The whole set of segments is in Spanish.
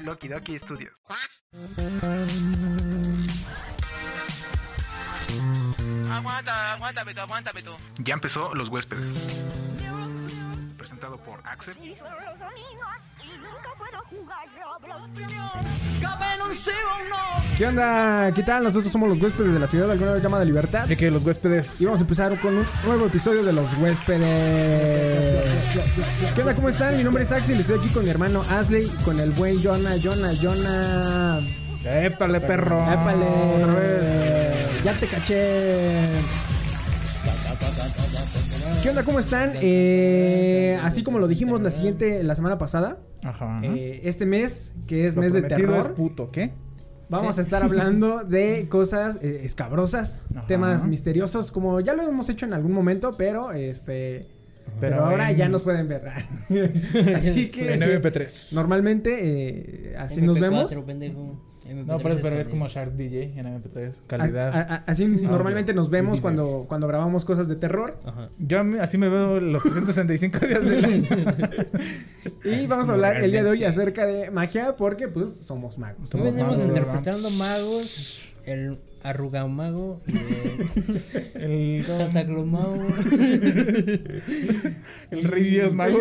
Loki Doki Studios. Aguanta, aguántame tú, aguántame tú. Ya empezó Los Huéspedes. Presentado por Axel. ¿Qué onda? ¿Qué tal? Nosotros somos los huéspedes de la ciudad, alguna vez llamada Libertad. De que los huéspedes. Y vamos a empezar con un nuevo episodio de los huéspedes. ¿Qué onda? ¿Cómo están? Mi nombre es Axel y estoy aquí con mi hermano Asley y con el buen Jonah, Jonah, Jonah. Épale, perro. Épale. Ya te caché. ¿Qué onda? ¿Cómo están? Eh, así como lo dijimos la siguiente, la semana pasada, Ajá. eh, este mes, que es Lo mes de prometido terror, es puto, ¿qué? vamos a estar hablando de cosas eh, escabrosas, Ajá. temas misteriosos, como ya lo hemos hecho en algún momento, pero este... Pero, Pero ahora en- ya nos pueden ver. así que En sí, MP3. normalmente eh, así nos vemos. pendejo. No, pero, pero es como Shark DJ en MP3. Calidad. A- a- así normalmente nos vemos cuando, cuando grabamos cosas de terror. Ajá. Yo así me veo los 365 días del año. Y vamos a hablar el día de hoy acerca de magia porque pues somos magos. Hoy Somos venimos magos. interpretando magos, el arrugamago y el El, Santaclomago. el rey Dios mago.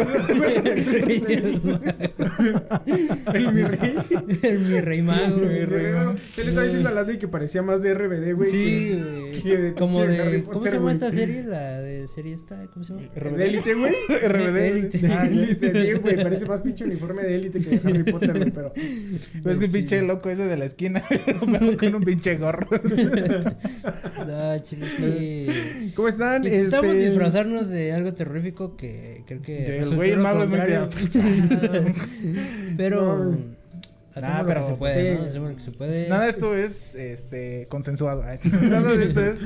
El mi rey. el mi rey mago. Mi rey mago. Se le está diciendo a Landy que parecía más de RBD, güey. Sí, que- de Como Harry de. ¿Cómo Potter, se llama esta serie? La de serie esta. ¿Cómo se llama? De élite, güey. RBD. Élite. De élite, sí, güey. Parece más pinche uniforme de élite que de Harry Potter, güey. Pero. Es que el pinche loco ese de la esquina. con un pinche gorro. No, chile, sí. ¿Cómo están? Intentamos Este- disfrazarnos de algo terrorífico que creo que. Güey, el lo mago es. Pero. No. Lo pero, que se puede, sí. ¿no? Hacemos lo que se puede. Nada de esto es este consensuado. Nada de esto es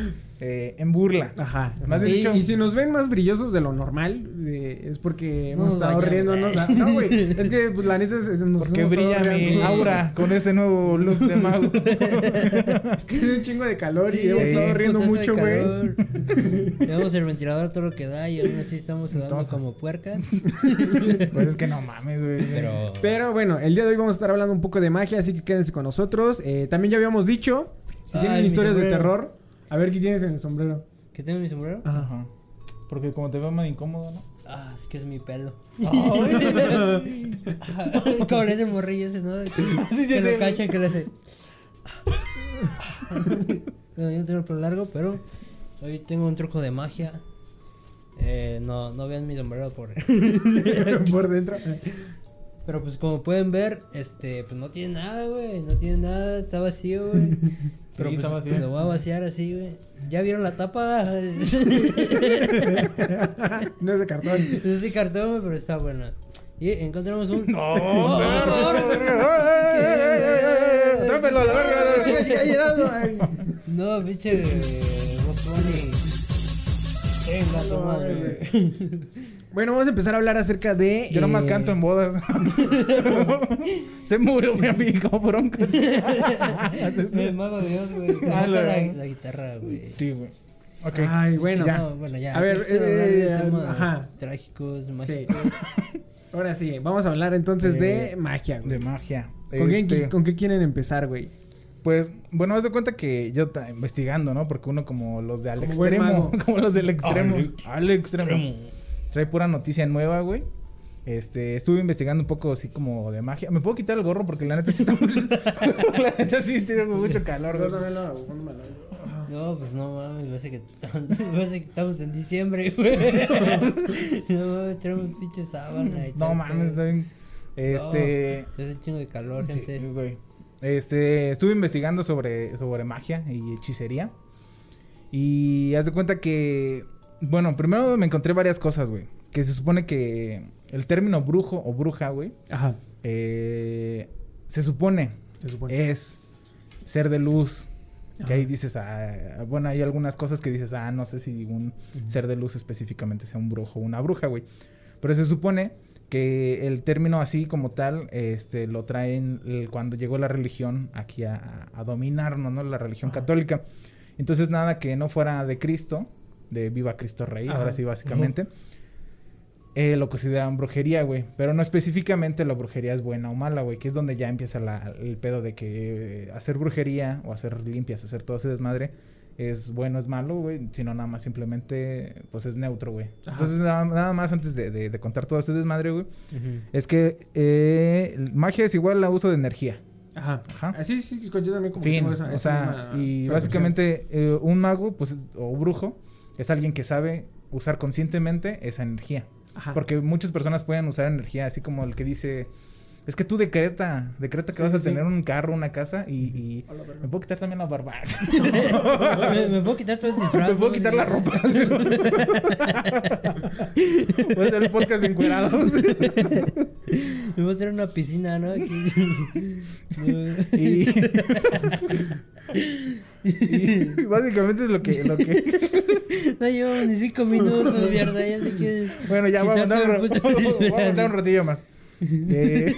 eh, en burla. Ajá. Más y, dicho- y si nos ven más brillosos de lo normal, eh, es porque hemos estado riéndonos. Ah, No, güey. Es que, pues, la neta, es, es- nos Porque brilla mi riendo. aura con este nuevo look de mago. Es que hace un chingo de calor y hemos sí. estado riendo de mucho, güey. Llevamos el ventilador todo lo que da y aún así estamos sudando Entonces- como puercas. Pues es que no mames, güey. Pero. Pero bueno, el día de hoy vamos a estar hablando un poco de magia, así que quédense con nosotros. Eh, también ya habíamos dicho, si Ay, tienen historias de terror, a ver qué tienes en el sombrero. ¿Qué tengo en mi sombrero? Ajá. Porque como te veo más incómodo, ¿no? Ah, es que es mi pelo. Hace el morrillo ese, ¿no? Que, Sí, que lo cachan, que le hace. No, yo no tengo el pelo largo, pero hoy tengo un truco de magia. Eh, no, no vean mi sombrero por. Por dentro. Pero pues como pueden ver, este, pues no tiene nada, güey. No tiene nada, está vacío, güey. Pero Sí, pues está vacío. lo voy a vaciar así, güey. ¿Ya vieron la tapa? no es de cartón. es de cartón, pero está buena. Y encontramos un. No. ¡Atrápelo a la verga! No, pinche. Bunny. Venga, tu madre, güey. Bueno, vamos a empezar a hablar acerca de. Yo nomás eh, canto en bodas. Se murió mi amigo bronco. El mago de Dios, güey. Ah, la- guitarra, güey. Sí, güey. Ok. Ay, bueno. Ya. No, bueno, ya. A ver, eh, temas ajá. Trágicos, Sí. mágicos. Ahora sí, vamos a hablar entonces de Eh, magia, güey. De magia. ¿Con, qué, Este, ¿Con qué quieren empezar, güey? Pues, bueno, haz de cuenta que yo ta- investigando, ¿no? Porque uno como los de al extremo, como los del extremo, Al al extremo, trae pura noticia nueva, güey. Este, estuve investigando un poco así como de magia. ¿Me puedo quitar el gorro? Porque la neta sí está mucho... la neta sí tengo mucho calor, güey. No, pues no mames, me parece que, parece que estamos en diciembre, güey. No mames, tenemos pinche sábana y No mames, está bien. Este... No, se hace chingo de calor, Sí, gente. güey. Este, estuve investigando sobre, sobre magia y hechicería. Y haz de cuenta que, bueno, primero me encontré varias cosas, güey. Que se supone que el término brujo o bruja, güey, Ajá. eh, se supone, Se supone. es ser de luz. Que Ajá. ahí dices, ah, bueno, hay algunas cosas que dices, ah, no sé si un ser de luz específicamente sea un brujo o una bruja, güey. Pero se supone que el término así como tal, este, lo traen el- cuando llegó la religión aquí a, a dominarnos, ¿no? La religión Ajá. católica. Entonces nada que no fuera de Cristo, de viva Cristo Rey, Ajá. ahora sí básicamente. eh, lo consideran brujería, güey. Pero no específicamente la brujería es buena o mala, güey. Que es donde ya empieza la- el pedo de que eh, hacer brujería o hacer limpias, hacer todo ese desmadre es bueno, es malo, güey. Sino nada más simplemente, pues es neutro, güey. Entonces, nada, nada más antes de, de- de contar todo ese desmadre, güey. Es que eh, magia es igual a uso de energía. Ajá. Ajá. Ah, Sí, sí, yo también como Fin. esa- o sea, y percepción. básicamente eh, un mago, pues, o brujo, es alguien que sabe usar conscientemente esa energía. Ajá. Porque muchas personas pueden usar energía, así como el que dice, es que tú decreta, decreta que Sí, vas sí, a sí. tener un carro, una casa y, me puedo quitar también la barba. me, me puedo quitar todo el disfraz. me puedo quitar la ropa. Voy a hacer el podcast encuerado. Me voy a hacer una piscina, ¿no? Aquí. y, y básicamente es lo que, lo que No llevamos ni cinco minutos, mierda. Ya se quiere. Bueno, ya vamos puto vamos a dar un ratillo más. Eh,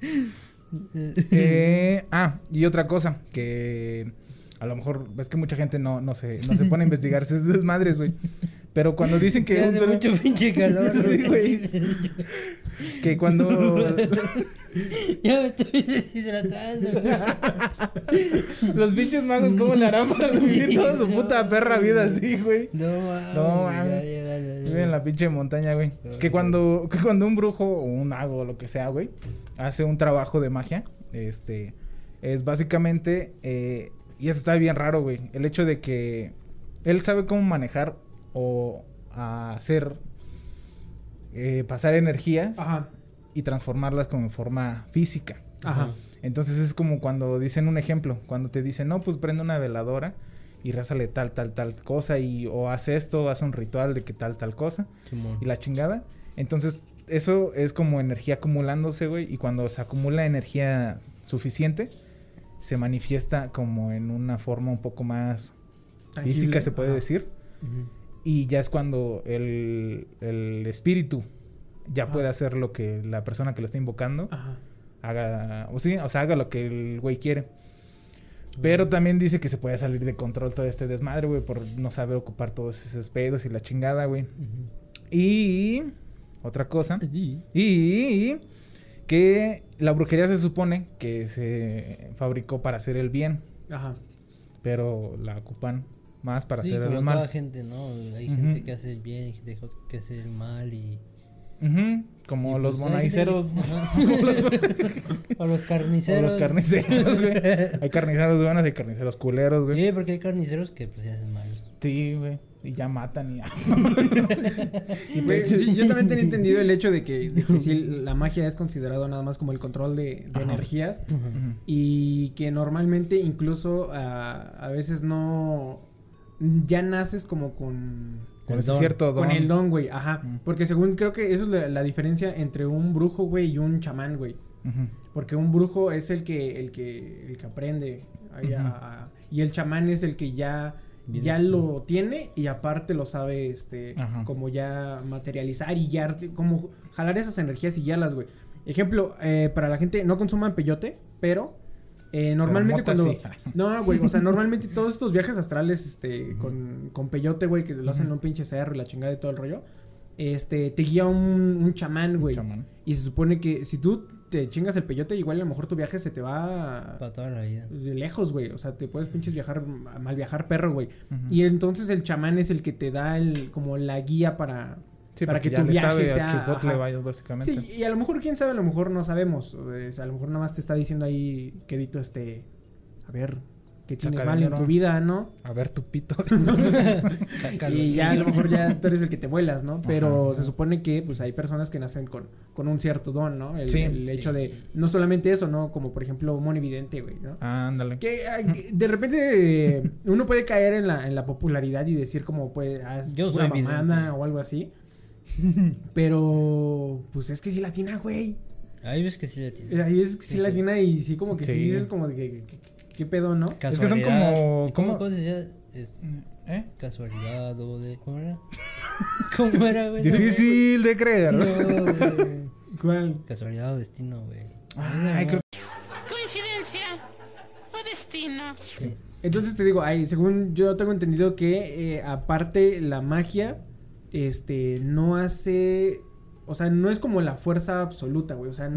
eh, ah, y otra cosa que a lo mejor es que mucha gente no, no, se, no se pone a investigar esas desmadres, güey. Pero cuando dicen que, hace mucho pinche calor. Sí, güey. que cuando Ya me estoy deshidratando. los pinches magos, ¿cómo le harán para vivir toda su No, puta perra vida así, güey? No mames. No, mames. Vive en la pinche montaña, güey. Que cuando, que cuando un brujo o un mago o lo que sea, güey, hace un trabajo de magia, este, es básicamente, eh, y eso está bien raro, güey, el hecho de que él sabe cómo manejar o hacer, eh, pasar energías Ajá. y transformarlas como en forma física. Ajá. Entonces es como cuando dicen un ejemplo, cuando te dicen, no, pues prende una veladora y rázale tal, tal, tal cosa y o hace esto, hace un ritual de que tal, tal cosa Simón. y la chingada. Entonces eso es como energía acumulándose, güey, y cuando se acumula energía suficiente, se manifiesta como en una forma un poco más Tangible. física, se puede Ajá. decir. Ujú. Y ya es cuando el, el espíritu ya Ajá. puede hacer lo que la persona que lo está invocando Ajá. haga, o sí, o sea, haga lo que el güey quiere. Pero también dice que se puede salir de control todo este desmadre, güey, por no saber ocupar todos esos pedos y la chingada, güey. Y otra cosa, y que la brujería se supone que se fabricó para hacer el bien, Ajá. pero la ocupan más para sí, hacer como el toda mal. gente, ¿no? Hay gente que hace el bien, hay gente que hace el mal y... Ujú, Como y los pues bonaiceros. o los O carniceros. los carniceros, güey. Hay carniceros buenos y carniceros culeros, güey. Sí, porque hay carniceros que pues se hacen malos. Sí, güey. Y ya matan y ya. y Güey, pinches- sí, yo también tenía entendido el hecho de que, de que sí, la magia es considerado nada más como el control de, energías y que normalmente incluso ah, a veces no ya naces como con Con El don. cierto don. con el don, güey, ajá, Mm. porque según creo que eso es la, la diferencia entre un brujo, güey, y un chamán, güey. Porque un brujo es el que el que el que aprende a- a- y el chamán es el que ya ya lo tiene y aparte lo sabe este Ajá. como ya materializar y ya como jalar esas energías y guiarlas, güey. Ejemplo, eh, para la gente no consuman peyote, pero eh, normalmente cuando sí. no, güey, o sea, normalmente todos estos viajes astrales este con, con peyote, güey, que lo hacen en un pinche cerro y la chingada de todo el rollo. Este, te guía un, un chamán, güey. Chamán. Y se supone que si tú te chingas el peyote, igual a lo mejor tu viaje se te va Para toda la vida. de lejos, güey. O sea, te puedes pinches viajar, mal viajar perro, güey. Y entonces el chamán es el que te da el, como la guía para... Sí, para que ya tu le viaje sabe a sea- Chipotle, ajá. vaya, básicamente. Sí, y a lo mejor, quién sabe, a lo mejor no sabemos. O sea, a lo mejor nada más te está diciendo ahí, quedito, este... A ver, ¿qué tienes mal en tu vida, no? A ver tu pito. Y ya a lo mejor ya tú eres el que te vuelas, ¿no? Pero Ajá. se supone que pues hay personas que nacen con, con un cierto don, ¿no? El, Sí. el hecho Sí. de, no solamente eso, ¿no? Como por ejemplo monividente, güey, ¿no? Ándale. Que que de repente uno puede caer en la, en la popularidad y decir como pues ah, es Yo pura soy mamada vidente. o algo así. Pero pues es que sí latina, güey. Ahí ves que sí le tiene. Ahí es que sí, Sí, sí. latina y sí como que sí, Sí. dices como de que, que- que- ¿qué pedo, no? Es que son como- ¿Cómo, como- cómo se decía? Es ¿Eh? casualidad o de... ¿Cómo era? ¿Cómo era, güey? Difícil de creer. No, güey. ¿Cuál? Casualidad o destino, güey. Ay, creo- Coincidencia o destino. Entonces te digo, ay, según yo tengo entendido que eh, aparte la magia este, no hace, o sea, no es como la fuerza absoluta, güey, o sea,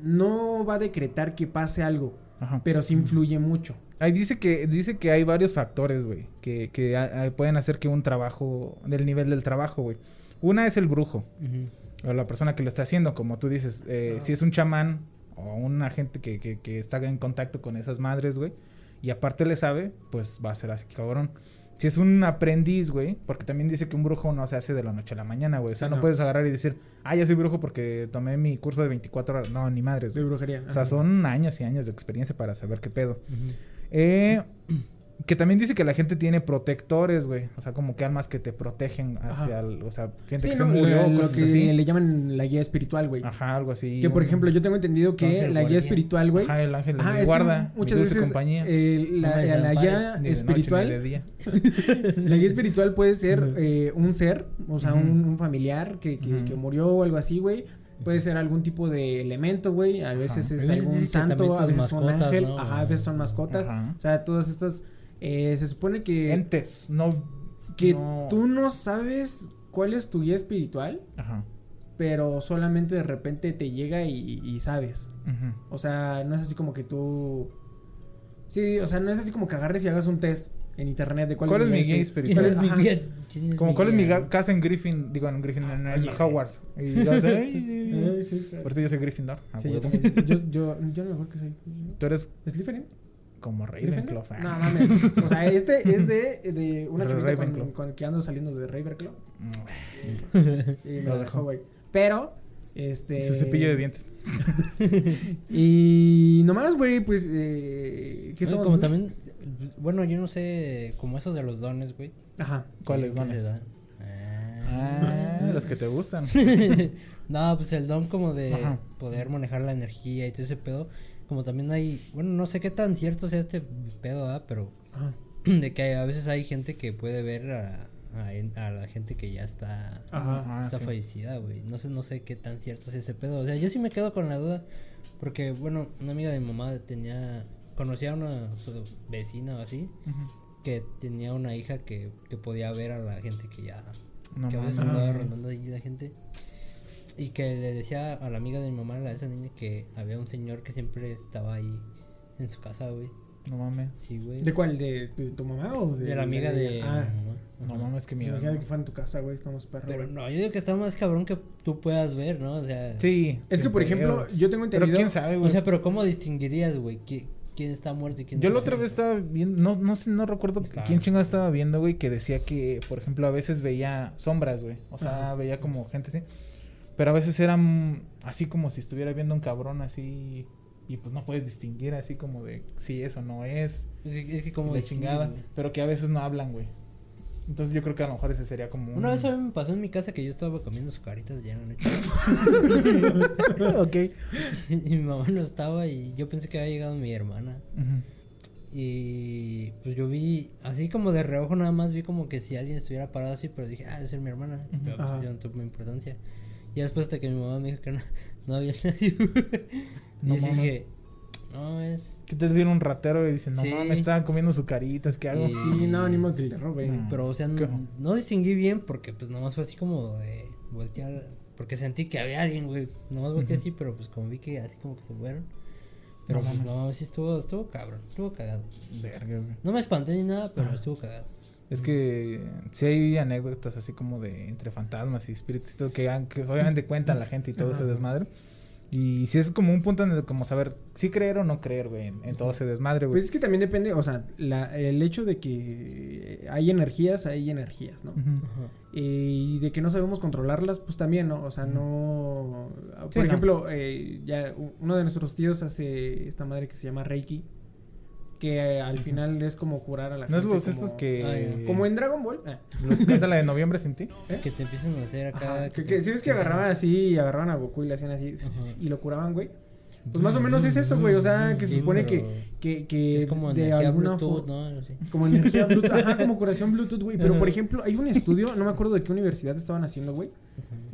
no va a decretar que pase algo, Ajá. pero sí influye mucho. Ahí dice que, dice que hay varios factores, güey, que, que a- a- pueden hacer que un trabajo, del nivel del trabajo, güey. Una es el brujo, Ujú. o la persona que lo está haciendo, como tú dices, eh, si es un chamán o una gente que, que, que está en contacto con esas madres, güey, y aparte le sabe, pues va a ser así, cabrón. Si es un aprendiz, güey, porque también dice que un brujo no se hace de la noche a la mañana, güey. O sea, Sí, no. no. puedes agarrar y decir, ah, ya soy brujo porque tomé mi curso de 24 horas. No, ni madres, De güey. brujería. O sea, ajá. son años y años de experiencia para saber qué pedo. Eh, que también dice que la gente tiene protectores, güey. O sea, como que almas que te protegen hacia el, o sea, gente Sí, que no, se murió, lo, que así. le llaman la guía espiritual, güey. Ajá, algo así. Que por un- ejemplo, yo tengo entendido que Ángel la guía espiritual, güey. Ajá, el ángel Ajá, es que guarda, muchas veces compañía. eh, la, No la guía noche, espiritual, de día. la guía espiritual puede ser eh, un ser, o sea, un, un familiar que, que, que murió o algo así, güey. Puede ser algún tipo de elemento, güey. A veces Ajá. es veces algún santo, a veces son mascotas, ángel, ¿no? ajá, a veces son mascotas. Ajá. O sea, todas estas eh, se supone que Entes, no... que no- tú no sabes cuál es tu guía espiritual, Ajá. pero solamente de repente te llega y, y sabes. ujú. O sea, no es así como que tú. Sí, o sea, no es así como que agarres y hagas un test en internet de cuál, ¿Cuál es mi guía ¿Quién espiritual? es mi Ajá. guía? ¿Quién Como cuál es mi casa en Griffin, digo en Griffin, en, en. Howard. Y yo, sí, sí, sí. Por eso yo soy Gryffindor. a Sí, yo huevo. también. Yo, yo, yo no me acuerdo que soy. Tú eres ¿Slytherin? Como. Ravenclaw. ah. No mames. O sea, este es de, de una Ra- chavita con, con que ando saliendo de Ravenclaw. Mm. Y me Lo dejó. güey. Pero, este. Su cepillo de dientes. Y nomás, güey, pues. Eh, ¿Qué Oye, estamos como haciendo? también, bueno, yo no sé, como esos de los dones, güey. Ajá. ¿Cuáles ¿Qué se dones? dan? Ah, Ah. los que te gustan. no, pues el don como de Ajá. poder manejar la energía y todo ese pedo. Como también hay, bueno, no sé qué tan cierto sea este pedo, ¿ah? pero Ajá. de que a veces hay gente que puede ver a, a, la gente que ya está, Ajá. Está sí. fallecida, güey. No sé, no sé qué tan cierto es ese pedo. O sea, yo sí me quedo con la duda. Porque, bueno, una amiga de mi mamá tenía, conocía a una su vecina o así, que tenía una hija que, que podía ver a la gente que ya No que a veces andaba rondando ahí la gente. Y que le decía a la amiga de mi mamá, a esa niña, que había un señor que siempre estaba ahí en su casa, güey. No mames. Sí, güey. ¿De cuál? ¿De, de tu mamá o de, De la amiga de Ah, mi mamá. No mames, que miedo. imagínate que fuera en tu casa, güey. Estamos perros. Pero güey. no, yo digo que está más cabrón que tú puedas ver, ¿no? O sea, Sí. Es que, por ejemplo, yo tengo Pero entendido. quién sabe, o güey. sea, pero ¿cómo distinguirías, güey? ¿Qui- ¿Quién está muerto y quién Yo la otra vez estaba viendo, no, no sé, no recuerdo Está- quién chingada estaba viendo, güey, que decía que, por ejemplo, a veces veía sombras, güey. O sea, Ajá. veía como gente así. Pero a veces eran así como si estuviera viendo un cabrón así. Y pues no puedes distinguir así como de si eso no es. Es que, es que como de chingada. Pero que a veces no hablan, güey. Entonces yo creo que a lo mejor ese sería como un... Una vez a mí me pasó en mi casa que yo estaba comiendo sucaritas ya en la noche. ok. y mi mamá no estaba y yo pensé que había llegado mi hermana. Y pues yo vi, así como de reojo nada más, vi como que si alguien estuviera parado así, pero dije, ah, debe ser mi hermana. Ujú. Pero pues yo no tuve importancia. Y después hasta que mi mamá me dijo que no, no había nadie. y No mames. dije, no es... ¿Qué te viene un ratero y dicen, no Sí. mames, estaban comiendo su caritas, ¿qué hago? Y- Sí, no, ni modo que le robe. No. Pero o sea, no, no distinguí bien porque pues nomás fue así como de voltear. Porque sentí que había alguien, güey. Nomás volteé así, pero pues como vi que así como que se fueron. Pero No pues no, sí estuvo, estuvo cabrón, estuvo cagado. Verga, güey. No me espanté ni nada, pero estuvo cagado. Es que sí hay anécdotas así como de entre fantasmas y espíritus y todo que, obviamente cuentan la gente y todo ese desmadre. Y sí es como un punto en el como saber si creer o no creer, güey, en, en todo ese desmadre, güey. Pues es que también depende, o sea, la- el hecho de que hay energías, hay energías, ¿no? Y de que no sabemos controlarlas, pues también, ¿no? O sea, no... Por no. ejemplo, eh, ya uno de nuestros tíos hace esta madre que se llama Reiki, que eh, al final es como curar a la ¿No es gente. los como, estos que... Ay, Como en Dragon Ball. eh. canta la de noviembre sin ti? Que te empiecen a hacer acá. Ajá, que, te- que, si ves que agarraban así y agarraban a Goku y le hacían así Ajá. y lo curaban, güey. Pues más o menos es eso, güey. O sea, que se Sí, supone que, que, que Es como de energía alguna Bluetooth, ¿no? Como energía Bluetooth, ajá, como curación Bluetooth, güey. Pero por ejemplo, hay un estudio, no me acuerdo de qué universidad estaban haciendo, güey.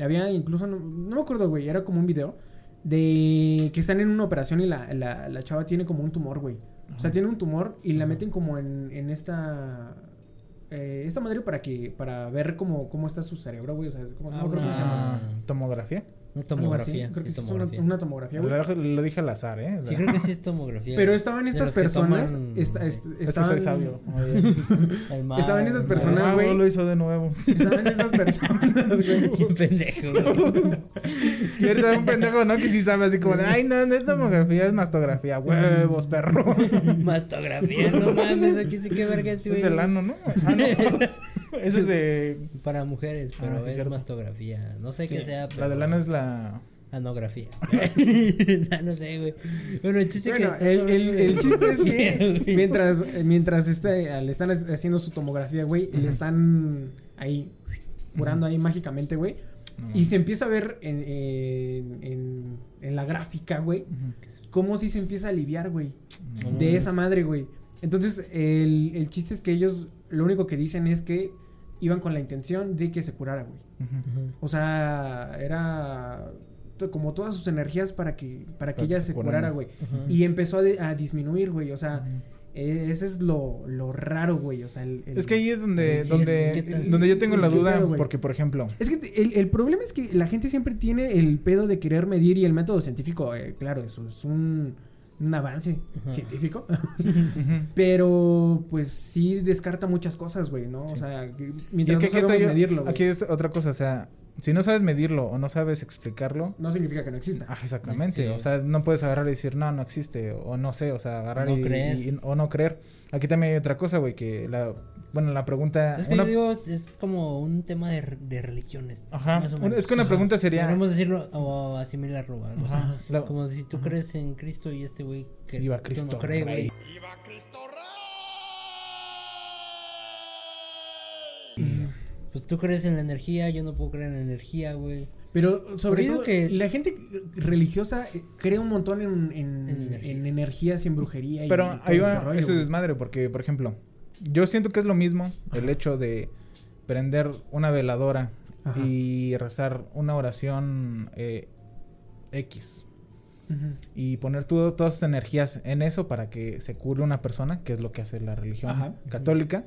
Había incluso, no, no me acuerdo, güey, era como un video de que están en una operación y la, la, la chava tiene como un tumor, güey. O sea, tiene un tumor y la meten como en, en esta... eh, esta madre para que, para ver cómo, cómo está su cerebro, güey. O sea, cómo, no Ah, cómo se llama. Ah, ¿Tomografía? Una tomografía. Creo que sí, una, tomografía. una tomografía, güey. Lo, lo dije al azar, ¿eh? Sí, creo que sí es tomografía. Pero güey. estaban estas personas, toman, esta- est- estaban, soy sabio. Mar, estaban esas el personas, güey. Ah, lo hizo de nuevo. estaban estas personas, güey. Qué pendejo, güey. Y ahorita un pendejo, ¿no? Que sí sabe así como de, ay, no, no es tomografía, es mastografía. Huevos, perro. Mastografía, no mames, aquí sí que verga Es del ano, ¿no? Ah, no. Ese es de... Para mujeres, Ah, pero es cierto. mastografía. No sé Sí, qué sea, pero... La del ano es la... Anografía. no, no sé, güey. Bueno, el chiste Bueno, que... el, el, el chiste es que mientras, mientras este, le están haciendo su tomografía, güey, le están ahí curando ahí mágicamente, güey. Y se empieza a ver en, en, en- en la gráfica, güey, cómo sí se empieza a aliviar, güey, No de esa madre, güey. Entonces, el, el chiste es que ellos lo único que dicen es que iban con la intención de que se curara, güey. O sea, era como todas sus energías para que para que Para que ella se se curara. güey. Y empezó a, de- a disminuir, güey. O sea, eh, ese es lo, lo raro, güey. O sea, el, el- Es que ahí es donde, donde, donde yo tengo la ¿Qué duda, pedo, porque por ejemplo, Es que el problema es que la gente siempre tiene el pedo de querer medir y el método científico, eh, claro, eso es un, un avance Ajá. científico. Pero, pues sí descarta muchas cosas, güey, ¿no? O sea, y es mientras que no sabemos medirlo, aquí es otra cosa, o sea, si no sabes medirlo o no sabes explicarlo, no significa que no exista. ah, exactamente, Sí. o sea, no puedes agarrar y decir, no, no existe, o no sé, o sea, agarrar No y, creer. y- o no creer. Aquí también hay otra cosa, güey, que la, bueno, la pregunta... Es que una- yo digo, es como un tema de, re- de religiones. Ajá, más o un- menos. es que una pregunta sería... Podemos decirlo o asimilarlo, o la- Como si tú crees en Cristo y este güey que Viva Cristo no cree, güey. Pues tú crees en la energía, yo no puedo creer en la energía, güey. Pero sobre Pero todo, que- la gente religiosa eh, cree un montón en, en, En energías. en energías y en brujería. y Pero todo ahí este va rollo, ese güey. desmadre, porque, por ejemplo, yo siento que es lo mismo el hecho de prender una veladora Ajá. y rezar una oración eh, X y poner todo- todas sus energías en eso para que se cure una persona, que es lo que hace la religión Ajá. católica,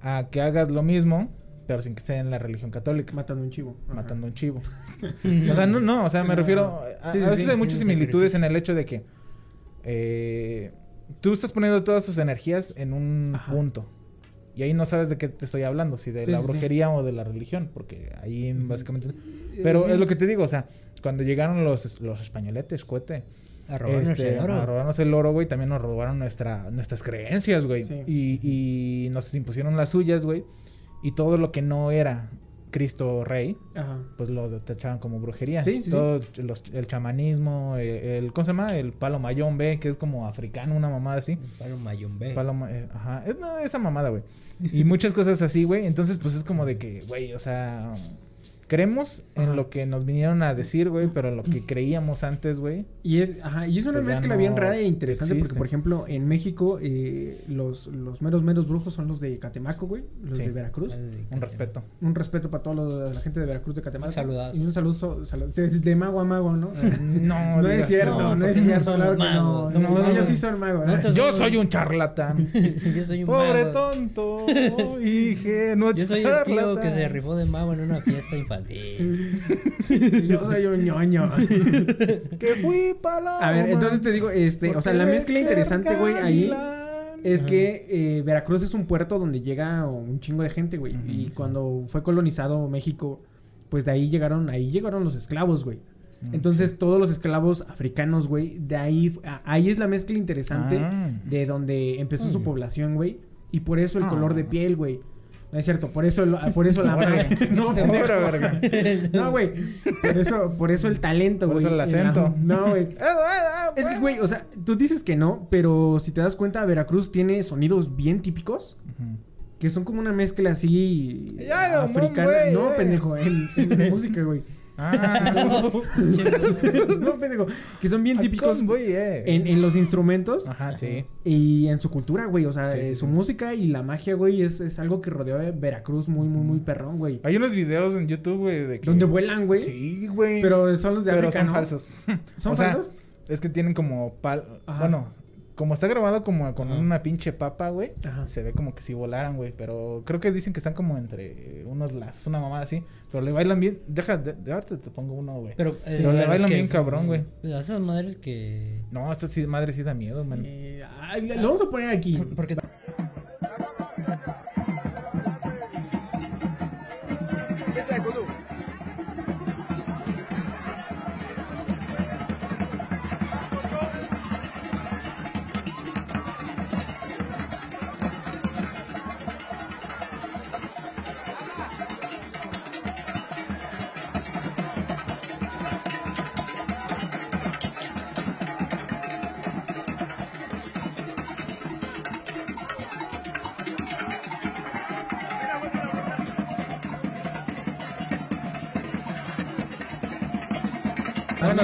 a que hagas lo mismo, pero sin que esté en la religión católica. Matando un chivo. Ajá. matando un chivo. o sea, no, no, o sea, me refiero. A, Sí, sí, a veces sí, hay sí, muchas similitudes en el hecho de que eh, tú estás poniendo todas tus energías en un Ajá. punto. Y ahí no sabes de qué te estoy hablando, si de Sí, la brujería o de la religión, porque ahí básicamente. Eh, Pero sí. es lo que te digo, o sea, cuando llegaron los, los españoletes, cohete, A robarnos este, el oro. a robarnos el oro, güey, también nos robaron nuestra, nuestras creencias, güey. Sí. Y, y nos impusieron las suyas, güey. Y todo lo que no era Cristo Rey, Ajá. pues lo tachaban como brujería. Sí, sí, sí. Todo los- el chamanismo, el, el- ¿cómo se llama? El palo mayón B, que es como africano, una mamada así. El Palo Mayombe. Palo eh, ajá, es no, esa mamada, güey. Y muchas cosas así, güey. Entonces, pues es como de que, güey, o sea, creemos en Ajá. lo que nos vinieron a decir, güey, pero lo que creíamos antes, güey. Y es, ajá, y es una Pues mezcla no bien rara e interesante porque, por ejemplo, en México eh, los, los meros meros brujos son los de Catemaco, güey, los Sí. de Veracruz. Un respeto. Un respeto para toda la gente de Veracruz de Catemaco. Un saludazo. Y un saludo saludo- de, de mago a mago, ¿no? No, No es cierto, no, no, es no cierto, claro que magos, no. No, Ellos sí son magos. ¿eh? Nosotros Yo somos- soy un charlatán. yo soy un Pobre mago. tonto, ingenuo Yo soy el tío que se rifó de mago en una fiesta infantil. Yo soy un ñoño. Que fui paloma. A ver, entonces te digo, este, o sea, la mezcla interesante, güey, ahí es Ajá. que eh, Veracruz es un puerto donde llega un chingo de gente, güey. Y sí. cuando fue colonizado México, pues de ahí llegaron, ahí llegaron los esclavos, güey. Mm, Entonces todos los esclavos africanos, güey, de ahí, a- ahí es la mezcla interesante Ah. de donde empezó su población, güey. Y por eso el Ah. color de piel, güey. No es cierto, por eso, por eso la Órale. no, verga. No, güey. Por eso, por eso el talento, Por güey. eso el acento. No, güey. Ah, Es que, güey, o sea, tú dices que no, pero si te das cuenta, Veracruz tiene sonidos bien típicos que son como una mezcla así Ya, africana. no, eh. pendejo, en, en música, güey. Ah, no, pendejo. Que son bien típicos eh. en, en los instrumentos Ajá, sí. y en su cultura, güey. O sea, Sí, eh, su sí. música y la magia, güey, es, es algo que rodeó a Veracruz muy, muy, muy perrón, güey. Hay unos videos en YouTube, güey, de que... Donde vuelan, güey. Sí, güey. Pero son los de Pero África, son ¿no? falsos. ¿Son O sea, falsos? Es que tienen como pal... Ajá. Bueno, como está grabado como con una pinche papa, güey, Ajá. se ve como que si volaran, güey. Pero creo que dicen que están como entre unos lazos, una mamada así. Pero le bailan bien. Deja, de, de ahorita te pongo uno, güey. Pero, eh, Pero le los bailan que- bien cabrón, güey. Esas madres que. No, esta sí, madre sí da miedo, man. Eh, ay, lo vamos a poner aquí. Porque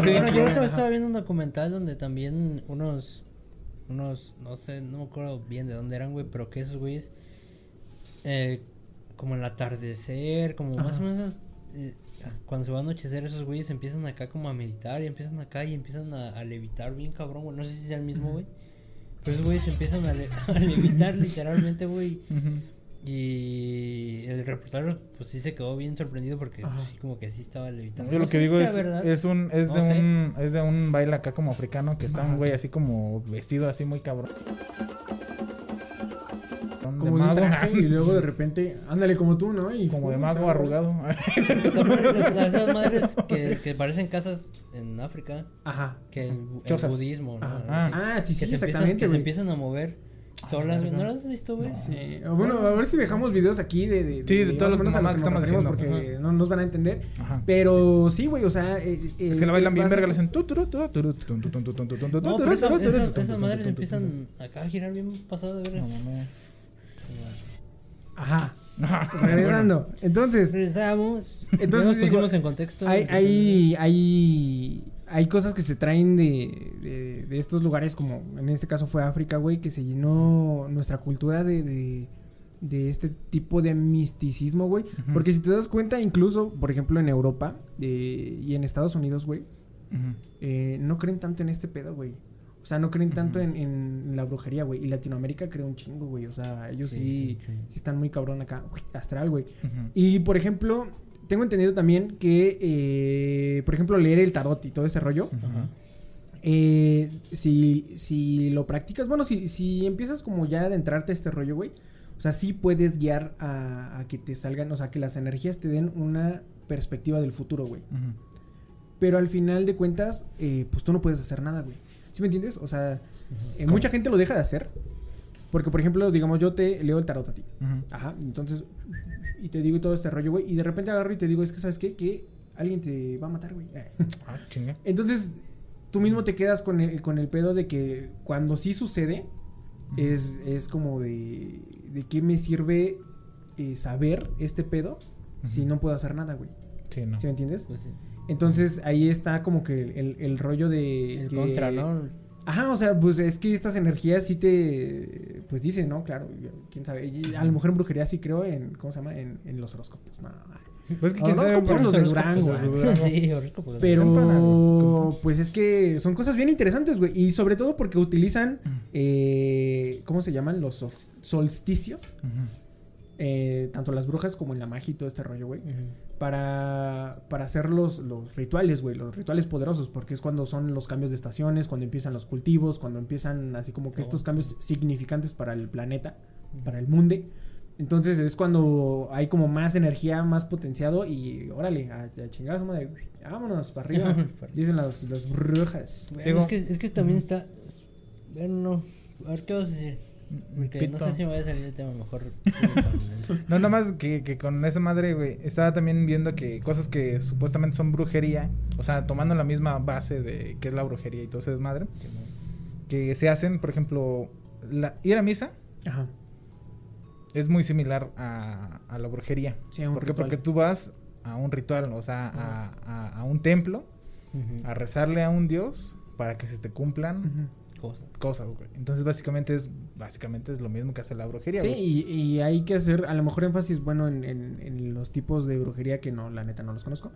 Bueno, sí. Bueno, yo vez estaba viendo un documental donde también unos, unos, no sé, no me acuerdo bien de dónde eran, güey, pero que esos güeyes, eh, como el atardecer, como más o menos, eh, cuando se va a anochecer, esos güeyes empiezan acá como a meditar y empiezan acá y empiezan a, a levitar bien cabrón, güey, no sé si sea el mismo, güey. Pero esos güeyes empiezan a, le- a levitar literalmente, güey. Y el reportero, pues sí se quedó bien sorprendido porque pues, sí, como que sí estaba levitando. Yo No lo que digo es, verdad. es un es No de sé. un es de un baile acá como africano que está Ajá. un güey así como vestido así muy cabrón. Como de un mago, traje y luego de repente, ándale como tú, ¿no? Y como de mago va. arrugado. Esas madres que, que parecen casas en África, Ajá. que el, budismo, ¿no? Ajá. Ah, sí, sí, que se empiezan, exactamente, que se empiezan a mover solas, güey. ¿No las has visto, güey? Sí. O Bueno, a ver si dejamos videos aquí de, de, Sí, de más todas o las menos a lo mamadas que que estamos haciendo. porque no nos van a entender. Ajá. Pero sí, güey, o sea, eh, eh, Es que la bailan bien verga, le hacen No, esas, madres empiezan acá a girar bien pasado de verga. Ajá. Regresando. Entonces, Regresamos. Entonces, nos digo, pusimos en contexto. hay, hay, hay cosas que se traen de, de, de estos lugares, como en este caso fue África, güey, que se llenó nuestra cultura de, de, de este tipo de misticismo, güey. Porque si te das cuenta, incluso, por ejemplo, en Europa eh, y en Estados Unidos, güey, eh, no creen tanto en este pedo, güey. O sea, no creen tanto en, en la brujería, güey. Y Latinoamérica cree un chingo, güey. O sea, ellos sí, Sí, sí, sí. están muy cabrón acá. Uy, astral, güey. Y, por ejemplo, tengo entendido también que, eh, por ejemplo, leer el tarot y todo ese rollo. Ajá. eh, si, si lo practicas, bueno, si, si empiezas como ya a adentrarte a este rollo, güey. O sea, sí puedes guiar a, a que te salgan, o sea, que las energías te den una perspectiva del futuro, güey. Pero al final de cuentas, eh, pues tú no puedes hacer nada, güey. ¿Sí me entiendes? O sea, eh, mucha gente lo deja de hacer. Porque, por ejemplo, digamos, yo te leo el tarot a ti. Ajá, entonces, y te digo todo este rollo, güey. Y de repente agarro y te digo, es que, ¿sabes qué? Que alguien te va a matar, güey. Ah, chinga. Entonces, tú mismo te quedas con el, con el pedo de que cuando sí sucede, es, es como de, de qué me sirve eh, saber este pedo si no puedo hacer nada, güey. Sí, no. ¿Sí me entiendes? Pues sí. Entonces ahí está como que el, el rollo de... El que- contra, ¿no? Ajá, o sea, pues es que estas energías sí te... Pues dicen, ¿no? Claro, quién sabe. Y a lo mejor en brujería sí creo en... ¿Cómo se llama? En, en los horóscos. No, Pues que quién sabe, Horóscopos los de Durango, horóscopos de güey. Durango. sí, horóscopo. Pero, pues es que son cosas bien interesantes, güey. Y sobre todo porque utilizan, eh, ¿cómo se llaman? Los sol- solsticios. Eh, tanto las brujas como en la magia y todo este rollo, güey. Ujú. Para, para hacer los, los rituales, güey. Los rituales poderosos. Porque es cuando son los cambios de estaciones, cuando empiezan los cultivos, cuando empiezan así como que Oh. estos cambios significantes para el planeta, para el mundo. Entonces es cuando hay como más energía, más potenciado y órale, a, a chingar a su madre, vámonos para arriba, dicen las, las brujas. Bueno, es, que, es que también está. Bueno, no. A ver qué vas a decir. No sé si me vaya a salir el tema mejor. No, nada más que, que con esa madre, güey. Estaba también viendo que cosas que supuestamente son brujería, o sea, tomando la misma base de qué es la brujería y todo ese desmadre, que se hacen, por ejemplo, la, ir a misa Ajá. es muy similar a, a la brujería. Sí, a un ¿Por qué? Porque tú vas a un ritual, o sea, a, a- a un templo, a rezarle a un dios para que se te cumplan Ujú. Cosas. cosas, güey. Entonces, básicamente es básicamente es lo mismo que hace la brujería, Sí, y, y hay que hacer a lo mejor énfasis, bueno, en, en- en los tipos de brujería que no, la neta no los conozco.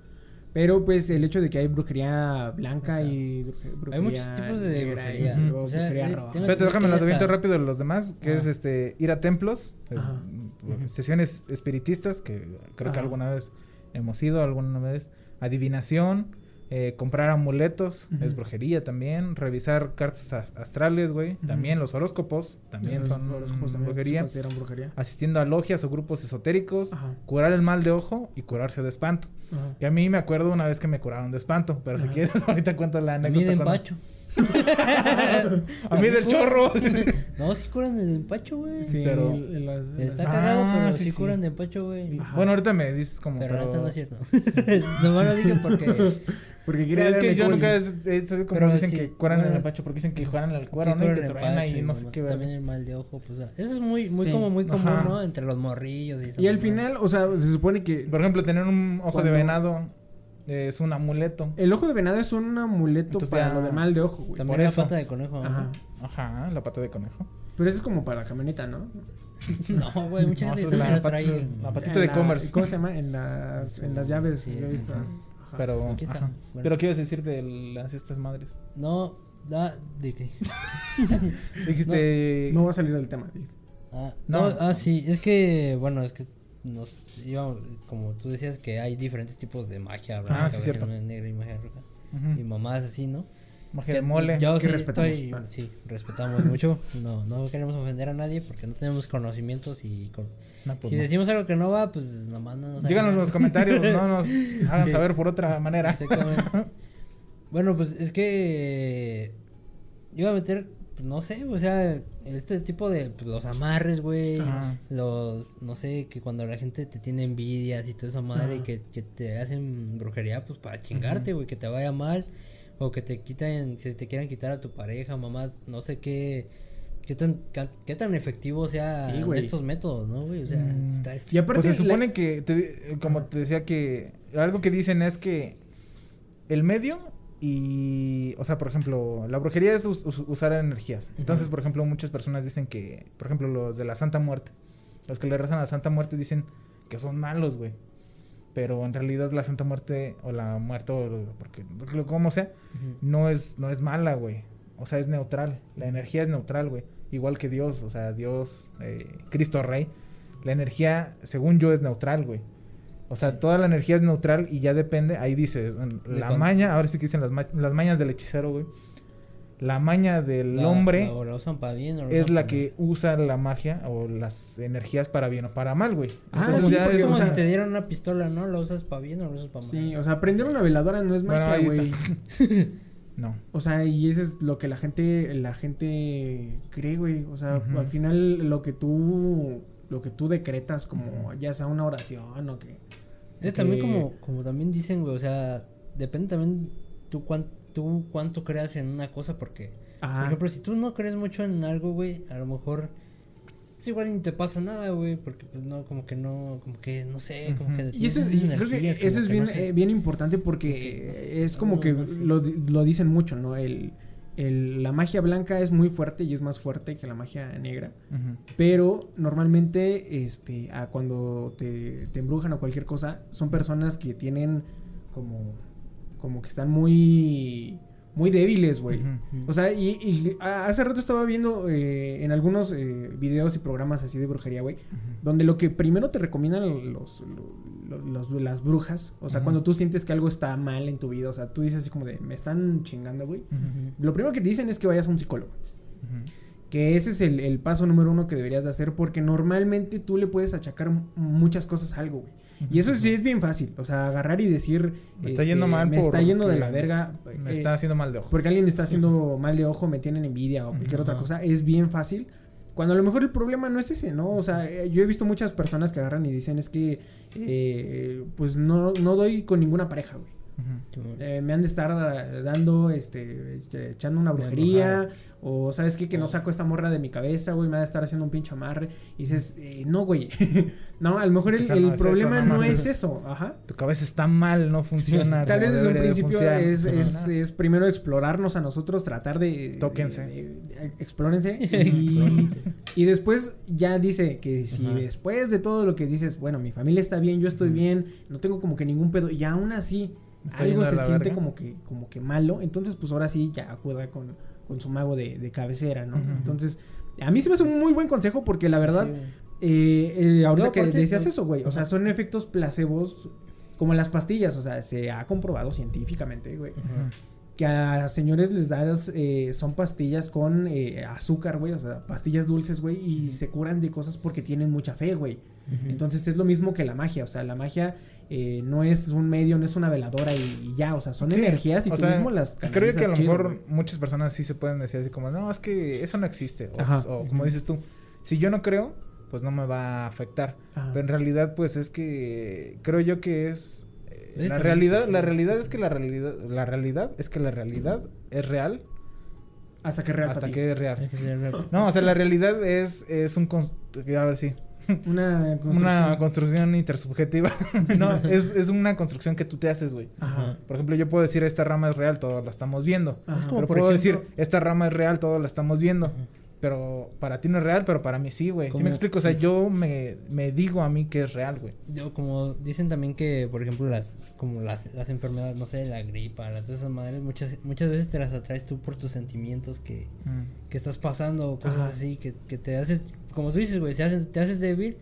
Pero pues el hecho de que hay brujería blanca y bruje- brujería muchos tipos de negra brujería. luego O sea, brujería perro. Tengo- Espérate, déjame lo hasta- aviento rápido de los demás, que Ah. es este ir a templos, es- mm, sesiones espiritistas, que creo que alguna vez hemos ido, alguna vez, adivinación, eh, comprar amuletos, Ujú. es brujería también, revisar cartas as- astrales, güey, también los horóscopos, también Los son horóscopos también brujería, se brujería. asistiendo a logias o grupos esotéricos, Ajá. curar el mal de ojo y curarse de espanto. Ajá. Que a mí me acuerdo una vez que me curaron de espanto, pero si quieres ahorita cuento la A mí anécdota. de empacho. A mí del chorro. No, sí curan el empacho, güey. Sí, Pero- Está las- Ah, cagado, pero sí, curan de empacho, güey. Bueno, ahorita me dices como... Pero pero- no es cierto. Nomás lo dije porque. Porque quería es que yo nunca he sabido como Pero dicen sí, que curan el bueno. empacho porque dicen que juegan el cuero, ¿no? Y que el truena y no sé qué ver. También el mal de ojo, pues. Eso es muy, muy Sí. como muy común, Ajá. ¿no? Entre los morrillos y esa Y al final, o sea, se supone que Por ejemplo, tener un ojo Cuando- de venado eh, es un amuleto. el ojo de venado es un amuleto Entonces para ya- lo de mal de ojo, güey. También por la eso. pata de conejo. ¿no? Ajá. Ajá, la pata de conejo. Pero eso es como para la camioneta, ¿no? No, güey, mucha gente eso la trae. patita de Commerce. ¿Cómo se llama? En las, en las llaves. Sí, he visto. Ajá. Pero, ajá. Bueno. pero ¿qué ibas a decir de las estas madres? No, da, ¿de qué? Dijiste... No va a salir del tema. dijiste. Ah, No. no. ah, sí, es que, bueno, es que nos íbamos, como tú decías que hay diferentes tipos de magia blanca, Ah, sí, cierto. magia negra y magia roja. Y mamás así, ¿no? Magia Que de mole. Yo Que sí respetamos, estoy, ah. sí, respetamos mucho. No, no queremos ofender a nadie porque no tenemos conocimientos y con- No, pues si no. decimos algo que no va, pues nomás no nos Díganos en los comentarios, no nos hagan Sí. saber por otra manera. Exactamente. bueno, pues es que iba a meter, pues, no sé, o sea, este tipo de pues, los amarres, güey, Ajá. los, no sé, que cuando la gente te tiene envidias y toda esa madre, Ajá. que, que te hacen brujería, pues para chingarte, güey, que te vaya mal, o que te quitan, que te quieran quitar a tu pareja, mamás, no sé qué, qué tan, qué tan efectivo sea Sí, estos métodos, ¿no, güey? O sea, Mm. está... Y aparte, Pues se la- supone que, te- como te decía que, algo que dicen es que el medio y, o sea, por ejemplo, la brujería es us- us- usar energías. Entonces, por ejemplo, muchas personas dicen que, por ejemplo, los de la Santa Muerte, los que le rezan a la Santa Muerte dicen que son malos, güey. Pero en realidad la Santa Muerte o la muerte, o lo- porque, como sea, no es, no es mala, güey. O sea, es neutral. La energía es neutral, güey. Igual que Dios, o sea, Dios, eh, Cristo Rey. La energía, según yo, es neutral, güey. O sea, Sí. toda la energía es neutral y ya depende, ahí dice, en- ¿De la maña, ahora sí que dicen las, ma- las mañas del hechicero, güey. La maña del La- hombre la- o la usan para bien o es la que usa la magia o las energías para bien o para mal, güey. Ah, Entonces sí, ya porque, es- como o sea- si te dieran una pistola, ¿no? ¿La usas para bien o la usas para mal? Sí, o sea, prender una veladora no es Bueno, magia, ahí güey. no. O sea, y eso es lo que la gente, la gente cree, güey. O sea, al final lo que tú, lo que tú decretas como ya sea una oración o que... Es también como, como también dicen, güey, o sea, depende también tú, cuán- tú cuánto creas en una cosa, porque, por Ajá. ejemplo, si tú no crees mucho en algo, güey, a lo mejor, pues igual ni te pasa nada, güey, porque pues no, como que no, como que, no sé, como que... Y eso es, y creo que eso es que bien, no sé. eh, bien importante porque es como no, que lo, lo dicen mucho, ¿no? El, el- la magia blanca es muy fuerte y es más fuerte que la magia negra. Pero normalmente, este, a cuando te, te embrujan o cualquier cosa, son personas que tienen como, como que están muy, muy débiles, güey. O sea, y, y hace rato estaba viendo eh, en algunos eh, videos y programas así de brujería, güey, donde lo que primero te recomiendan los, los- los- las brujas, o sea, cuando tú sientes que algo está mal en tu vida, o sea, tú dices así como de, me están chingando, güey. Lo primero que te dicen es que vayas a un psicólogo. Que ese es el, el paso número uno que deberías de hacer porque normalmente tú le puedes achacar muchas cosas a algo, güey. Y eso sí es bien fácil, o sea, agarrar y decir... Me está este, yendo mal Me está yendo de la verga. Me eh, está haciendo mal de ojo. Porque alguien está haciendo mal de ojo, me tienen envidia o cualquier otra cosa. Es bien fácil. Cuando a lo mejor el problema no es ese, ¿no? O sea, eh, yo he visto muchas personas que agarran y dicen es que... eh, pues no, no doy con ninguna pareja, güey. Eh, me han de estar eh, dando, este, eh, echando una brujería, o sabes qué, que no Ah. saco esta morra de mi cabeza, güey, me ha de estar haciendo un pinche amarre. Y dices, eh, no, güey. no, a lo mejor el, Quizá el no es eso, problema no es es- eso, ajá. Tu cabeza está mal, no funciona. Tal vez desde un de principio es, es, es primero explorarnos a nosotros, tratar de... Tóquense. de- explórense. Y, y después ya dice que si Ajá. después de todo lo que dices, bueno, mi familia está bien, yo estoy bien, no tengo como que ningún pedo, y aún así algo se siente como que, como que malo, entonces pues ahora sí ya acuda con, con su mago de, de cabecera, ¿no? Entonces, a mí se me hace un muy buen consejo porque la verdad, Sí, eh, eh, ahorita No, que decías no. eso, güey, o sea, son efectos placebos como las pastillas, o sea, se ha comprobado científicamente, güey, que a señores les das, eh, son pastillas con eh, azúcar, güey, o sea, pastillas dulces, güey, y se curan de cosas porque tienen mucha fe, güey. Entonces es lo mismo que la magia, o sea, la magia eh, no es un medio, no es una veladora y, y ya, o sea, son Sí, energías y o tú sea, mismo las Creo que a lo chido, mejor muchas personas sí se pueden decir así como, no, es que eso no existe. O, Ajá. o como dices tú, si yo no creo, pues no me va a afectar. Ajá. Pero en realidad, pues es que creo yo que es... eh, la realidad, la realidad es que la realidad, la realidad es que la realidad es real Hasta que real hasta que es real. No, o sea, la realidad es, es un... A ver, sí. Una Una construcción. construcción intersubjetiva. no, es, es una construcción que tú te haces, güey. Ajá. Por ejemplo, yo puedo decir, esta rama es real, todos la estamos viendo. Ajá. Es como Pero por puedo ejemplo- decir, esta rama es real, todos la estamos viendo. Ajá. Pero para ti no es real, pero para mí sí, güey. ¿Sí me explico? O sea, yo me, me digo a mí que es real, güey. Yo, como dicen también que, por ejemplo, las como las, las enfermedades, no sé, la gripa, las todas esas madres, muchas, muchas veces te las atraes tú por tus sentimientos que, que estás pasando o cosas Ajá. así, que, que te haces, como tú dices, güey, te haces, te haces débil,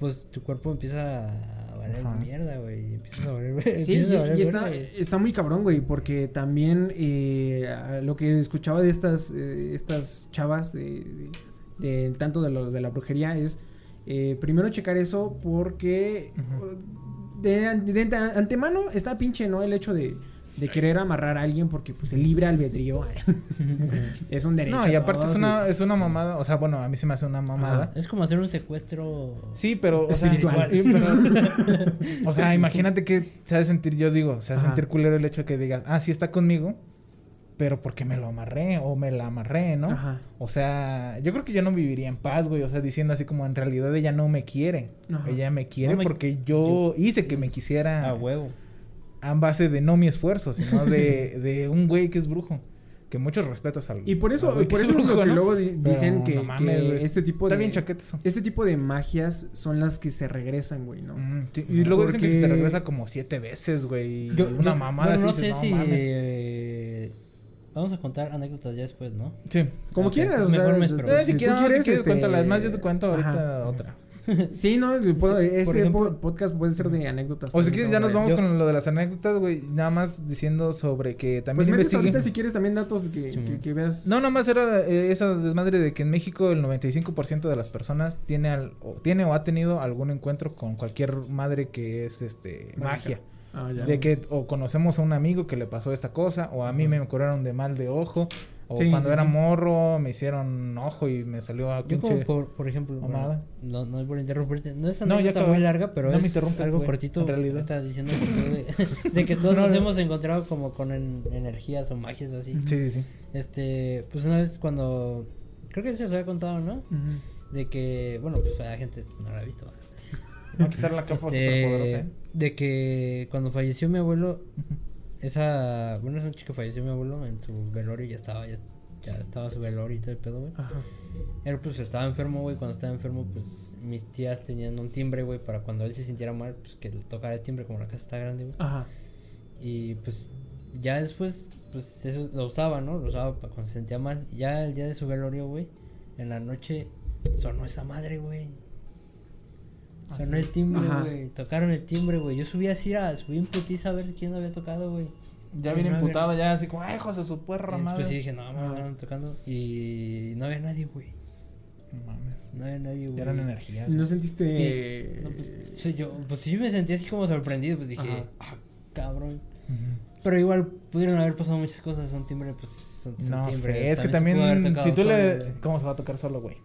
pues tu cuerpo empieza a valer Ajá. mierda, güey, y empiezas a valer, Sí, a y, valer y está, está muy cabrón, güey, porque también eh, lo que escuchaba de estas, eh, estas chavas, de, de- de- tanto de, lo, de la brujería, es eh, primero checar eso porque Ujú. de, de- de antemano está pinche, ¿no? El hecho de, de querer amarrar a alguien porque pues el libre albedrío es un derecho. No, y a aparte es una, y- es una mamada. O sea, bueno, a mí se me hace una mamada. Es como hacer un secuestro. Sí, pero, o sea, Espiritual. y- pero- o sea, imagínate que se ha de sentir, yo digo, se ha de sentir culero el hecho de que digas, ah, sí está conmigo, pero porque me lo amarré o me la amarré, ¿no? Ajá. O sea, yo creo que yo no viviría en paz, güey. O sea, diciendo así como en realidad ella no me quiere. Ajá. Ella me quiere No me- porque yo, hice que me quisiera A huevo. A base de no mi esfuerzo, sino de, de un güey que es brujo. Que muchos respetos al. Y por eso, por que eso es lo que ¿no? luego di- Pero dicen que, no mames, que este tipo Está de bien chaqueta eso. este tipo de magias son las que se regresan, güey, ¿no? Mm, sí, Y luego dicen que se te regresa como siete veces, güey. Yo, una yo- mamada bueno, no así, sé dices, si. mames". eh, vamos a contar anécdotas ya después, ¿no? Sí. Como quieras, pues o sea, mejor me tú- espero. Si, tú quieres, quieres, si quieres, este, cuéntala. Además, yo te cuento ahorita ajá. otra. Sí, no, puedo- este ejemplo- podcast puede ser de anécdotas. O si quieres, ya ¿no? nos vamos Yo- con lo de las anécdotas, güey. Nada más diciendo sobre que Pues también investigué. ahorita si quieres también datos que, Sí, que, veas. No, nada más era eh, esa desmadre de que en México el 95% de las personas tiene, al- o, tiene o ha tenido algún encuentro con cualquier madre que es este magia. Ah, ya. De que o conocemos a un amigo que le pasó esta cosa, o a mí me curaron de mal de ojo, o Sí, cuando sí, era sí. morro me hicieron ojo y me salió a Yo como por, por ejemplo, bueno, no, no es por interrumpirte, no es No, anécdota muy larga, pero No es algo cortito. en realidad. Estás diciendo que de, de que todos No, nos no. hemos encontrado como con en- energías o magias o así. Sí, sí, sí. Este, pues una vez cuando, creo que se os había contado, ¿no? De que, bueno, pues la gente no la ha visto. a quitar la capa Este, ¿eh? de que cuando falleció mi abuelo, esa, bueno, esa noche que falleció mi abuelo en su velorio ya estaba, ya, ya estaba su velorio y todo el pedo, güey. Ajá. Él pues estaba enfermo, güey. Cuando estaba enfermo, pues mis tías tenían un timbre, güey, para cuando él se sintiera mal, pues que le tocara el timbre, como la casa está grande, güey. Ajá. Y pues ya después, pues eso lo usaba, ¿no? Lo usaba para cuando se sentía mal. Ya el día de su velorio, güey, en la noche sonó esa madre, güey. Sonó el timbre, güey. Tocaron el timbre, güey. Yo subí así, a, subí en putiza a ver quién lo había tocado, güey. Ya viene no había- imputado, ya así como, ay, hijos de su perra Y madre. después sí dije, no, me estaban tocando. Y no había nadie, güey. No mames. No había nadie, güey. Ya eran energías. ¿No sentiste. No, pues, sí, yo, pues sí me sentí así como sorprendido, pues dije, Ajá. ah, cabrón. Pero igual pudieron haber pasado muchas cosas, son timbre, pues son, son No timbre. sé, es que también, si tú solo, le... ¿Cómo se va a tocar solo, güey?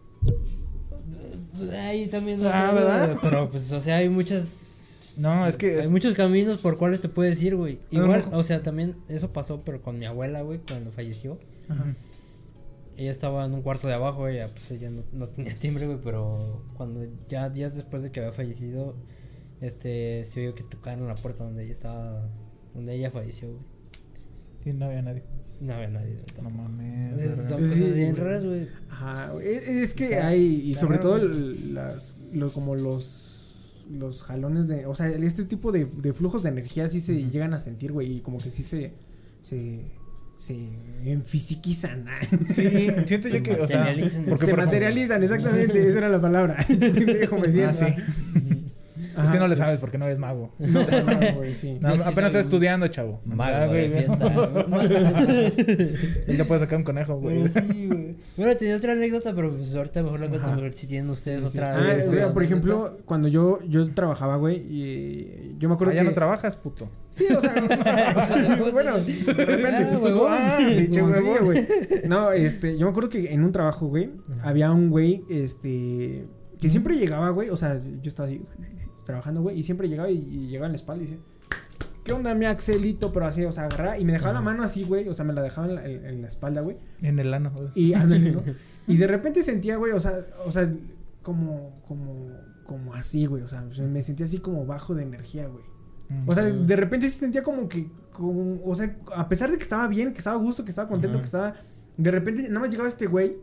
Pues ahí también Ah, ¿verdad? Pero pues, o sea, hay muchas... No, es que Hay es- muchos caminos por cuales te puedes ir, güey. Igual, o sea, también eso pasó, pero con mi abuela, güey, cuando falleció. Ajá. Ella estaba en un cuarto de abajo, ella pues ella no, no tenía timbre, güey, pero cuando ya días después de que había fallecido, este, se oyó que tocaron la puerta donde ella estaba, donde ella falleció, güey. Sí, no había nadie. No había nadie. No mames. Entonces, verga. son Sí, cosas bien güey. raras, güey. Ajá. Es, es que O sea, hay. Y sobre raro, todo las. Lo, como los. Los jalones de. O sea, este tipo de, de flujos de energía sí se llegan a sentir, güey. Y como que sí se. Se. se en fisiquizan. Sí, siento yo que, o sea, porque se por ejemplo- materializan, exactamente, esa era la palabra. Pendejo me siento. Ah, sí. Ajá. Es que no le sabes porque no eres mago. No, no, güey, sí. No, Yo sí apenas estás estudiando, chavo. Mago güey. fiesta. Él te puede sacar un conejo, güey. Sí, güey. Bueno, tenía otra anécdota, pero pues ahorita mejor la cuento si tienen ustedes Sí, otra. Ah, por ejemplo, cuando yo, yo trabajaba, güey, y yo me acuerdo Ah, ya no trabajas, puto. Sí, o sea, bueno, de repente. Ah. Ah, huevón. güey. No, este, yo me acuerdo que en un trabajo, güey, había un güey, este, que siempre llegaba, güey, o sea, yo estaba ahí trabajando, güey, y siempre llegaba y, y llegaba en la espalda y decía, ¿qué onda, mi Axelito? Pero así, o sea, agarraba y me dejaba la mano así, güey, o sea, me la dejaba en la, en- en la espalda, güey, En el ano. güey. y ándale, ¿no? Y de repente sentía, güey, o sea, o sea, como, como, como así, güey, o sea, me sentía así como bajo de energía, güey. O sea, de repente sí sentía como que, como, o sea, a pesar de que estaba bien, que estaba a gusto, que estaba contento, que estaba, de repente nada más llegaba este güey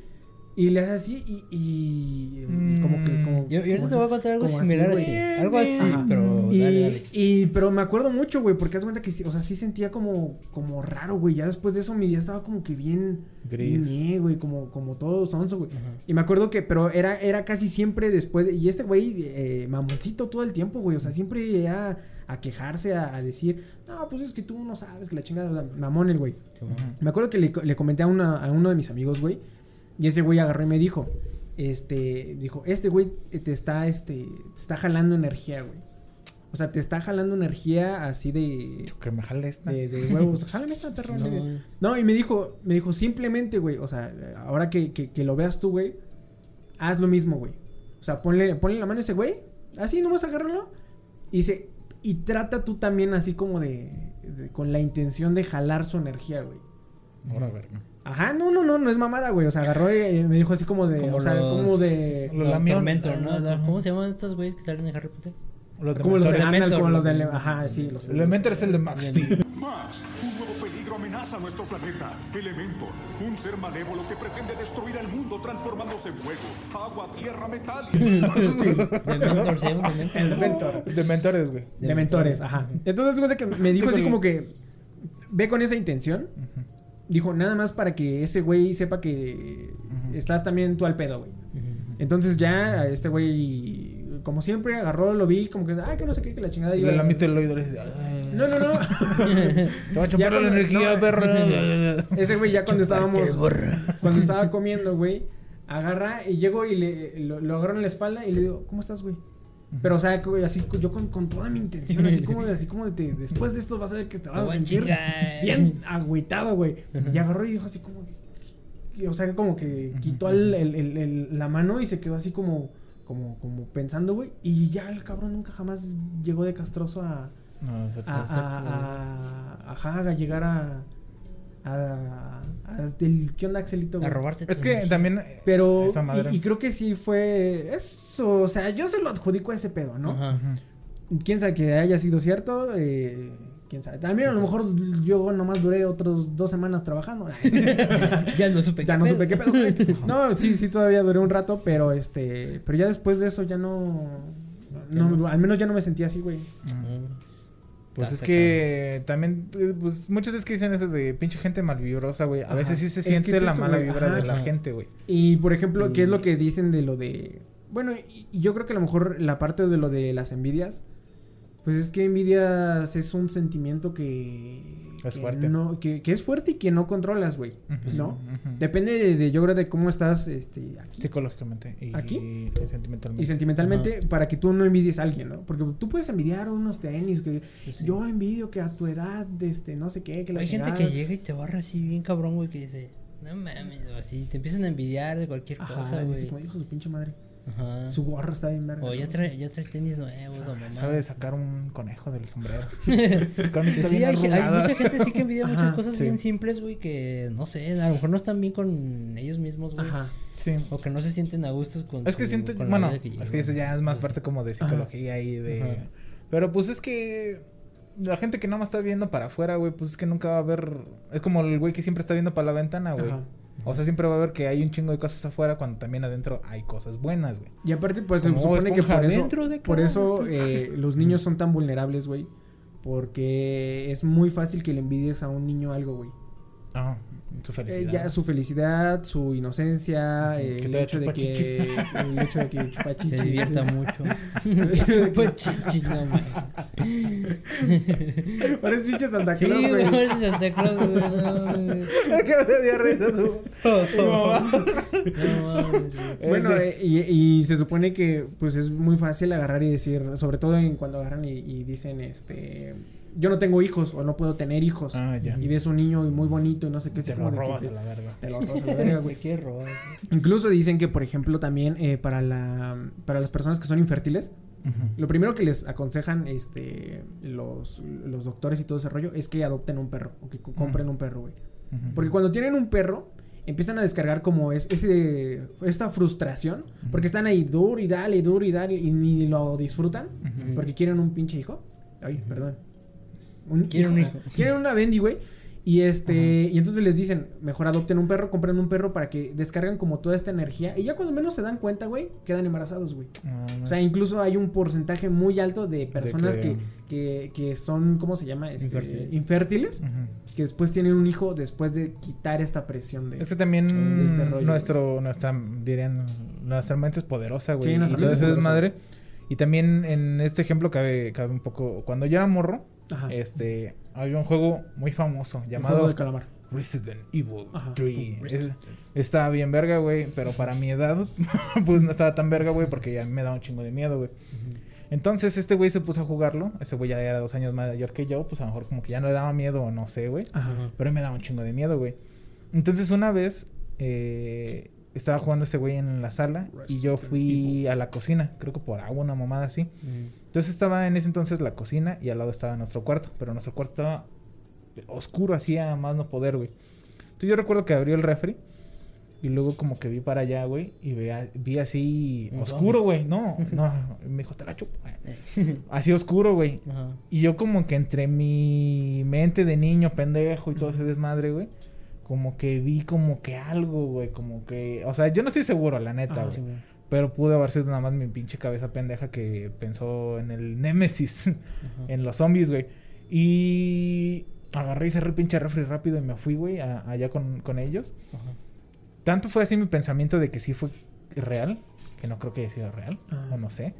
y le hace así y, y, y como que, como, Yo, yo ahorita como te voy a contar algo así, similar güey. así. Algo así, Ajá. pero Y, dale, dale. y, pero me acuerdo mucho, güey, porque haz cuenta que, sí, o sea, sí sentía como, como raro, güey. Ya después de eso mi día estaba como que bien, Gris. bien, ñe, güey, como, como todo sonso, güey. Y me acuerdo que, pero era, era casi siempre después, de- y este güey, eh, mamoncito todo el tiempo, güey, o sea, siempre era a quejarse, a, a decir, no, pues es que tú no sabes que la chingada, o sea, mamón el güey. Me acuerdo que le, le comenté a, una- a uno de mis amigos, güey, y ese güey agarró y me dijo, este, dijo, este güey te está, este, te está jalando energía, güey. O sea, te está jalando energía así de, Que me jale esta. de, de huevos. Jálame esta perro. No, No, no, y me dijo, me dijo, simplemente, güey, o sea, ahora que, que, que lo veas tú, güey, haz lo mismo, güey. O sea, ponle, ponle la mano a ese güey, así nomás agárralo, y dice, y trata tú también así como de, de- con la intención de jalar su energía, güey. Ahora, verga. Ajá, no, no, no, no es mamada, güey. O sea, agarró y me dijo así como de, Como o sea, los- como de... Lo Los lamió. Tormentor, ¿no? ¿Cómo se llaman estos güeyes que salen en Harry Potter? Los Como los de Elementor, Annal, como los de... los de- Ajá, sí, los Elementor es el de Max Steel. Max, un nuevo peligro amenaza nuestro planeta. Elementor, un ser malévolo que pretende destruir el mundo transformándose en fuego, agua, tierra, metal. Dementor, se llama Dementor. El Dementor. Dementores, güey. De mentores, ajá. Entonces, cuenta que me dijo así como que ve con esa intención. Dijo, nada más para que ese güey sepa que estás también tú al pedo, güey. Entonces ya este güey, como siempre, agarró, lo vi, como que, ay, que no sé qué, que la chingada Y iba. le lamiste el oído le dices, "Ay". No, no, no. Te va a Ya chupar la energía, no. Ese güey ya cuando estábamos, cuando estaba comiendo, güey, agarra y llego y le, lo, lo agarro en la espalda y le digo, ¿cómo estás, güey? Pero, o sea, así yo con, con toda mi intención, así como de, así como de, te- después de esto vas a ver que te vas a sentir chingar. bien agüitado, güey. Y agarró y dijo así como, y, o sea, como que quitó el- el- el- el- la mano y se quedó así como, como, como pensando, güey. Y ya el cabrón nunca jamás llegó de castroso a, No, a, a, a- a llegar a, a, a- del, ¿qué onda, Axelito? A robarte Es que energía. también. Pero, Esa madre. y, y creo que sí fue eso, o sea, yo se lo adjudico a ese pedo, ¿no? Ajá. Quién sabe que haya sido cierto, eh, quién sabe. También a lo mejor yo nomás duré otros dos semanas trabajando. ya no supe ya no supe qué pedo. güey. No, sí, sí, todavía duré un rato, pero este, pero ya después de eso ya no, no, al menos ya no me sentía así, güey. Pues es que también, eh, pues muchas veces que dicen eso de pinche gente malvibrosa, güey. A Ajá. veces sí se Es que siente es la eso, mala güey. vibra Ajá. de la Ajá. gente, güey. Y por ejemplo, ¿qué es lo que dicen de lo de, bueno, y, y yo creo que a lo mejor la parte de lo de las envidias, pues es que envidias es un sentimiento que Es que fuerte. no, que, que es fuerte y que no controlas, güey. ¿no? Depende de, de, yo creo de cómo estás, este, aquí Psicológicamente y, ¿Aquí? y sentimentalmente. y sentimentalmente para que tú no envidies a alguien, ¿no? Porque tú puedes envidiar unos tenis que sí. yo envidio que a tu edad, este, no sé qué, que la Hay gente que llega y te barra así bien cabrón, güey, que dice, no mames, o así, te empiezan a envidiar de cualquier Ajá, cosa, güey. como dijo su pinche madre. Ajá. Su gorra está bien verga. O ya trae, ya trae tenis nuevos, o mamá. Sabe sacar un conejo del sombrero. Sí, bien hay, mucha gente sí que envidia muchas cosas sí. bien simples, güey, que no sé, a lo mejor no están bien con ellos mismos, güey. Ajá. Sí. O que no se sienten a gustos con Es que su- siento, bueno, que es que eso ya es más parte como de psicología y de... Ajá. Pero pues es que la gente que nada más está viendo para afuera, güey, pues es que nunca va a ver... Es como el güey que siempre está viendo para la ventana, güey. O sea, siempre va a ver que hay un chingo de cosas afuera cuando también adentro hay cosas buenas, güey. Y aparte, pues se supone que por eso, de por eso eh, los niños son tan vulnerables, güey. Porque es muy fácil que le envidies a un niño algo, güey. Ah, su Eh, felicidad. ya su felicidad, su inocencia, eh, que el, hecho de que, el hecho de que chupa Se divierta mucho. El hecho de que- Pues chichi, no mames. Pareces pinche Santa Sí, Claus, güey, güey. parece Santa Claus, güey. No. ¿Qué me dio risa tú? No mames, güey. Bueno, Este- eh, y, y se supone que pues es muy fácil agarrar y decir, sobre todo en cuando agarran y, y dicen, este, yo no tengo hijos o no puedo tener hijos. Ah, ya. Y ves un niño muy bonito y no sé qué. Te lo como de que robas te- a la verga. Te lo robas a la verga, güey. Quiere robar. Incluso dicen que, por ejemplo, también eh, para la para las personas que son infértiles, lo primero que les aconsejan este los, los doctores y todo ese rollo es que adopten un perro o que co- compren un perro, güey. Porque cuando tienen un perro, empiezan a descargar como es ese esta frustración, porque están ahí duro y dale, duro y dale y ni lo disfrutan, porque quieren un pinche hijo. Ay, perdón. Un Quieren un hijo. Quieren una bendy, güey. Y este, y entonces les dicen, mejor adopten un perro, compren un perro para que descarguen como toda esta energía. Y ya cuando menos se dan cuenta, güey, quedan embarazados, güey. Ah. O sea, incluso hay un porcentaje muy alto de personas que- que, que, que son, ¿cómo se llama? Este, Infértiles. Que después tienen un hijo después de quitar esta presión de... Es que también de este rollo, nuestro, nuestra, dirían, nuestra mente es poderosa, güey. Sí, nuestra mente es poderosa. desmadre. Y también en este ejemplo cabe, cabe un poco. Cuando yo era morro, Ajá. este, había un juego muy famoso llamado juego de calamar. Resident Evil Ajá. 3. Es- estaba bien verga, güey, pero para mi edad, pues no estaba tan verga, güey, porque ya me daba un chingo de miedo, güey. Entonces este güey se puso a jugarlo. Ese güey ya era dos años mayor que yo, pues a lo mejor como que ya no le daba miedo o no sé, güey. Ajá. Pero me daba un chingo de miedo, güey. Entonces una vez eh, estaba jugando ese güey en la sala y yo fui a la cocina, creo que por agua, una mamada así. Entonces estaba en ese entonces la cocina y al lado estaba nuestro cuarto, pero nuestro cuarto estaba oscuro, hacía más no poder, güey. Entonces yo recuerdo que abrió el refri y luego como que vi para allá, güey, y vea- vi así oscuro, güey. No, no, me dijo, te la chupo. Así oscuro, güey. Y yo como que entre mi mente de niño pendejo y todo ese desmadre, güey, como que vi como que algo, güey, como que, o sea, yo no estoy seguro, la neta, Ajá. güey. Sí. Pero pudo haber sido nada más mi pinche cabeza pendeja que pensó en el Némesis, en los zombies, güey. Y agarré y cerré el pinche refri rápido y me fui, güey, allá con, con ellos. Ajá. Tanto fue así mi pensamiento de que sí fue real, que no creo que haya sido real, Ah. o no sé,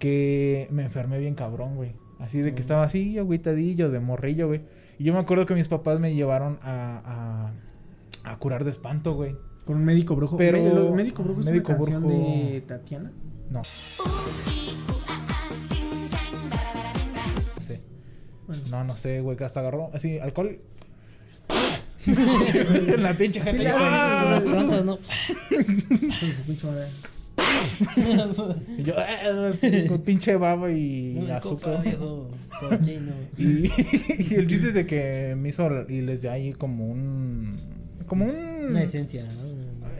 que me enfermé bien cabrón, güey. Así de que estaba así, agüitadillo, de morrillo, güey. Y yo me acuerdo que mis papás me llevaron a, a, a curar de espanto, güey. Con un médico brujo. Pero- lo- médico brujo es Médico una canción brujo- de Tatiana. No. No sé. Bueno. No, no sé, güey, que hasta agarró así, alcohol. en la pinche Así gente. le ¡Ah! ¿no? Y yo, "Ah", con pinche baba y No azúcar. viejo. Y, y el chiste es de que me hizo y les di ahí como un. Como un. Una esencia, ¿no?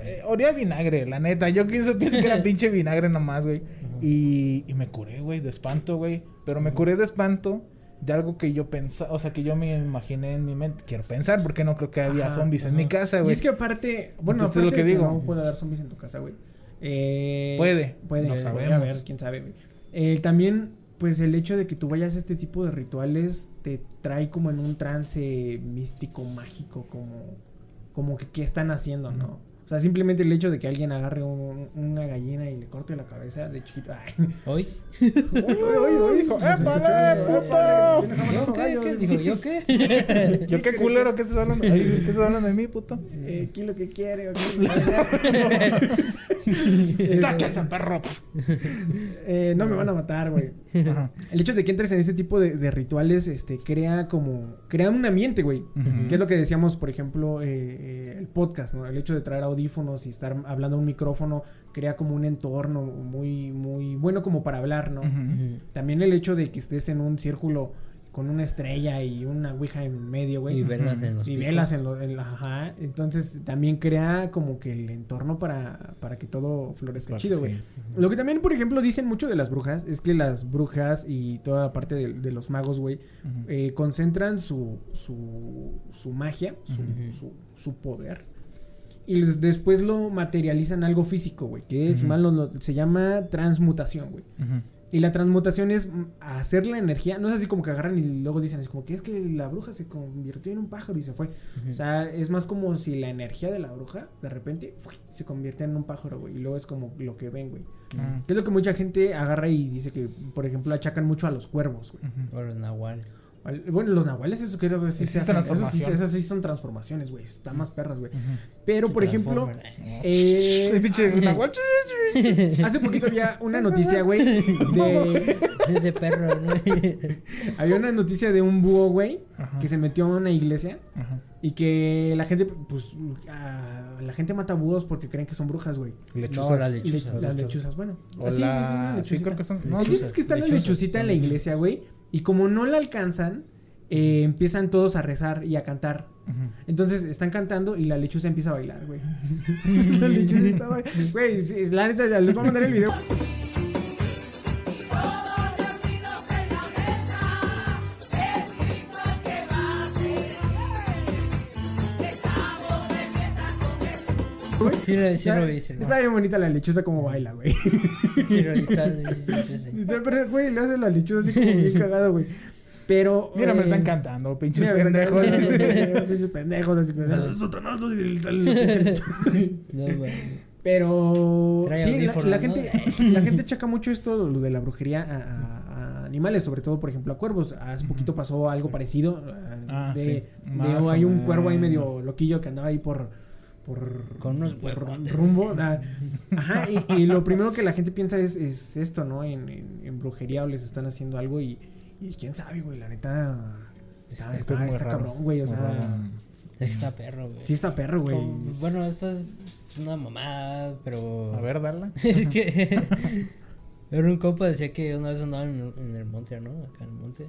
Eh, olía a vinagre, la neta. Yo pienso, pienso que era pinche vinagre nomás, güey. Y, y me curé, güey, de espanto, güey. Pero me curé de espanto de algo que yo pensaba, o sea, que yo me imaginé en mi mente. Quiero pensar, porque no creo que había Ajá, zombies en mi casa, Y güey. es que aparte, bueno, Entonces, aparte lo que de que digo. no puede haber zombies en tu casa, güey. Eh, Puede, Puede, no sabemos. haber, quién sabe. Eh, también, pues el hecho de que tú vayas a este tipo de rituales te trae como en un trance místico, mágico, como, como que qué están haciendo, ¿no? O sea, simplemente el hecho de que alguien agarre un- una gallina y le corte la cabeza de chiquito. Ay. ¿Hoy? ¡Uy, uy, uy! Dijo, ¡épale, puto! ¿Tienes hambre, ¿Yo qué? ¿Qué? Dijo, ¿yo qué? Yo qué culero, ¿qué estás hablando? ¿Qué estás hablando de mí, puto? Eh, ¿Qué es lo que quiere? ok? ¡Sáquese, perro! Eh, no me van a matar, güey. El hecho de que entres en este tipo de, de rituales, este, crea como, crea un ambiente, güey. Que es lo que decíamos, por ejemplo, eh, eh, el podcast, ¿no? El hecho de traer audífonos y estar hablando a un micrófono crea como un entorno muy, muy bueno como para hablar, ¿no? También el hecho de que estés en un círculo con una estrella y una ouija en medio, güey. Y velas en los Y velas en los... Ajá. Entonces también crea como que el entorno para, para que todo florezca Claro, chido, sí. güey. Lo que también, por ejemplo, dicen mucho de las brujas es que las brujas y toda la parte de, de los magos, güey, eh, concentran su, su, su magia, su, su, su poder. Y después lo materializan algo físico, güey. Que es, si Ujú. mal no- no- se llama transmutación, güey. Ujú. Y la transmutación es mm, hacer la energía, no es así como que agarran y luego dicen, es como que es que la bruja se convirtió en un pájaro y se fue. O sea, es más como si la energía de la bruja de repente se convierte en un pájaro, güey. Y luego es como lo que ven, güey. Que es lo que mucha gente agarra y dice que, por ejemplo, achacan mucho a los cuervos, güey. O los nahuales. Bueno, los nahuales, eso creo que sí se hacen. Eso sí, transformación. esas sí son transformaciones, güey. Están más perras, güey. Pero, Se por ejemplo, eh, pinche nahual. hace poquito había una noticia, güey, de... Ese perro, ¿no? Había una noticia de un búho, güey, Ajá. que se metió a una iglesia Ajá. y que la gente, pues, la gente mata búhos porque creen que son brujas, güey. Lechuzas. No, la Y le- lechuzas. las lechuzas, bueno. Ah, sí, una creo que son... El No, chiste es que está la lechuzas, lechucita en la iglesia, güey, y como no la alcanzan, eh, empiezan todos a rezar y a cantar. Entonces están cantando y la lechuza empieza a bailar, güey. La lechuza está bailando. Güey, la neta, les voy a mandar el video. Sí, lo, sí Está, lo vi, sí lo vi. está bien bonita la lechuza como baila, güey. Sí, lo vi, está-. Está, Pero, güey, le hace la lechuza así como bien cagado, güey. Pero. Mira, me eh, están cantando, pinches Mira, pendejos. pendejos. Pinches pendejos, así como. Satanás, No, güey. Pero Trae sí, la, gente, la gente checa mucho esto, lo de la brujería a, a- a animales, sobre todo, por ejemplo, a cuervos. Hace poquito pasó algo parecido. Ah, de, sí. de- Más hay un cuervo ahí medio loquillo que andaba ahí por, por, Con unos por rumbo. Ajá, y, y lo primero que la gente piensa es, es esto, ¿no? En, en- en brujería o les están haciendo algo y, y quién sabe, güey, la neta. Está, está, cabrón, güey, o sea. Está perro, güey. Sí está perro, güey. Como- Bueno, esto es una mamada, pero. A ver, darla. es que. Era un compa decía que una vez andaba en, en el monte, ¿no? Acá en el monte.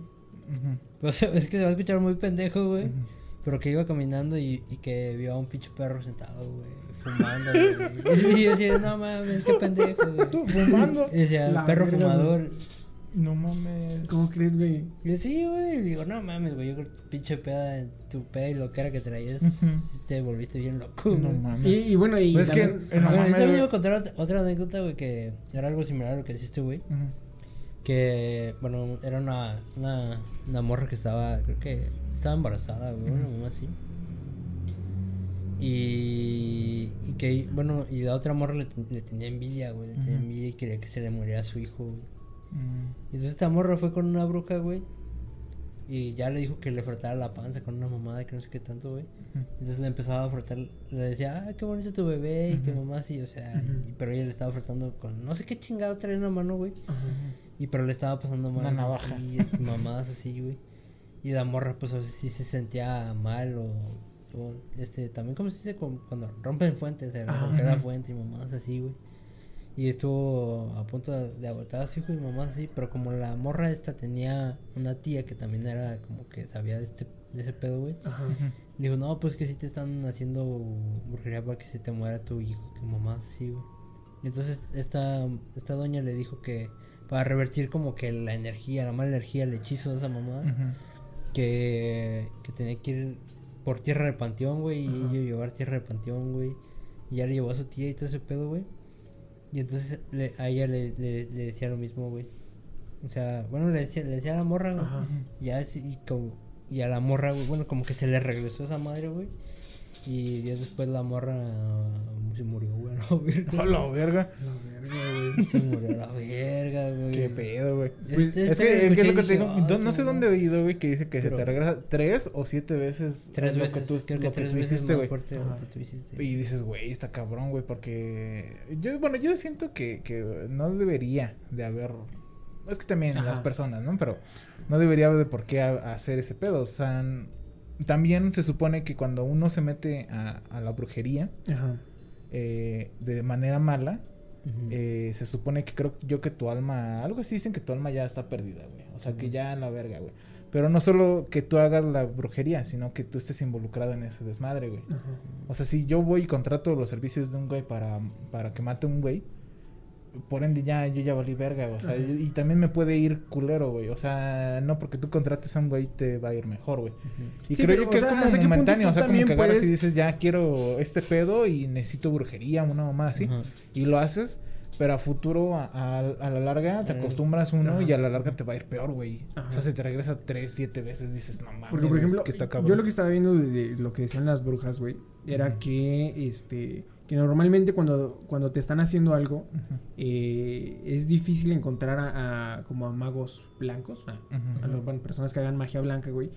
O sea, es que se va a escuchar muy pendejo, güey. Pero que iba caminando y, y que vio a un pinche perro sentado, güey, fumando, güey. Y yo decía, no mames, qué pendejo, güey. Fumando. Y decía, La perro verga, fumador. No mames. ¿Cómo crees, güey? Y yo, sí, güey. Y digo, no mames, güey. Yo creo que tu pinche peda, en tu peda y lo que era que traías, te volviste bien loco, No güey. mames. Y, y bueno, y Pues es que- también- no bueno, mames, yo también a contar otra, otra anécdota, güey, que era algo similar a lo que hiciste, güey. Ujú. Que, bueno, era una, una, una morra que estaba, creo que estaba embarazada, güey, una mamá así. Y, y que, bueno, y la otra morra le, ten- le tenía envidia, güey, le tenía envidia y quería que se le muriera a su hijo, güey. Mm. Y entonces esta morra fue con una bruja, güey. Y ya le dijo que le frotara la panza con una mamada que no sé qué tanto, güey. Entonces le empezaba a frotar, le decía, ah, qué bonito tu bebé, y que mamá así, o sea, y- pero ella le estaba frotando con no sé qué chingado traía en la mano, güey. Y pero le estaba pasando mal. Una navaja. Y es- mamadas así, güey. Y la morra, pues, a veces sí se sentía mal o, o, este, también como se dice cu- cuando rompen fuentes, se Ajá. rompe la fuente y mamadas así, güey. Y estuvo a punto de, abortar a su hijo y mamás así, pero como la morra esta tenía una tía que también era como que sabía de este de ese pedo, güey. Ajá. Le dijo, no, pues que si te están haciendo brujería para que se te muera tu hijo, que mamás así, güey. Y entonces esta, esta doña le dijo que para revertir como que la energía, la mala energía, el hechizo de esa mamada, que, que tenía que ir por tierra de panteón, güey, y ella llevar tierra de panteón, güey. Y ya le llevó a su tía y todo ese pedo, güey. Y entonces le- a ella le, le- le decía lo mismo, güey. O sea, bueno, le decía, le decía a la morra, güey. Ya es, y, como, y a la morra, güey, bueno, como que se le regresó esa madre, güey. Y días después la morra uh, se murió, güey, a la verga. A la verga. La verga, güey. Se murió a la verga, güey. Qué pedo, güey. Este- Es este que, es que es lo que te digo. "Ay, no sé dónde he mamada". oído, güey, que dice que Pero- se te regresa tres o siete veces Tres lo veces, que tú, creo que lo tres tú veces hiciste, güey. lo que. Y dices, güey, está cabrón, güey, porque yo, bueno, yo siento que, que no debería de haber, es que también Ajá. las personas, ¿no? Pero no debería de por qué hacer ese pedo, o sea, también se supone que cuando uno se mete a, a la brujería Ajá. eh, de manera mala, eh, se supone que creo yo que tu alma, algo así dicen que tu alma ya está perdida, güey. O sea, que ya la verga, güey. Pero no solo que tú hagas la brujería, sino que tú estés involucrado en ese desmadre, güey. Ajá. O sea, si yo voy y contrato los servicios de un güey para, para que mate a un güey, por ende ya yo ya valí verga, o sea, y también me puede ir culero, güey. O sea, no porque tú contrates a un güey te va a ir mejor, güey. Y Sí, creo pero, yo que o es como ¿hasta qué punto momentáneo, o sea, como que agarras y puedes- dices, ya quiero este pedo y necesito brujería, una mamá así, Ajá. y lo haces, Pero a futuro, a, a- a la larga, te Eh, acostumbras uno ajá. y a la larga te va a ir peor, güey. O sea, se te regresa tres, siete veces, dices, no mames. Porque, por es ejemplo, que está cabrón". yo lo que estaba viendo de, de lo que decían las brujas, güey, era que, este, que normalmente cuando, cuando te están haciendo algo, eh, es difícil encontrar a, a- como a magos blancos, a, las personas que hagan magia blanca, güey,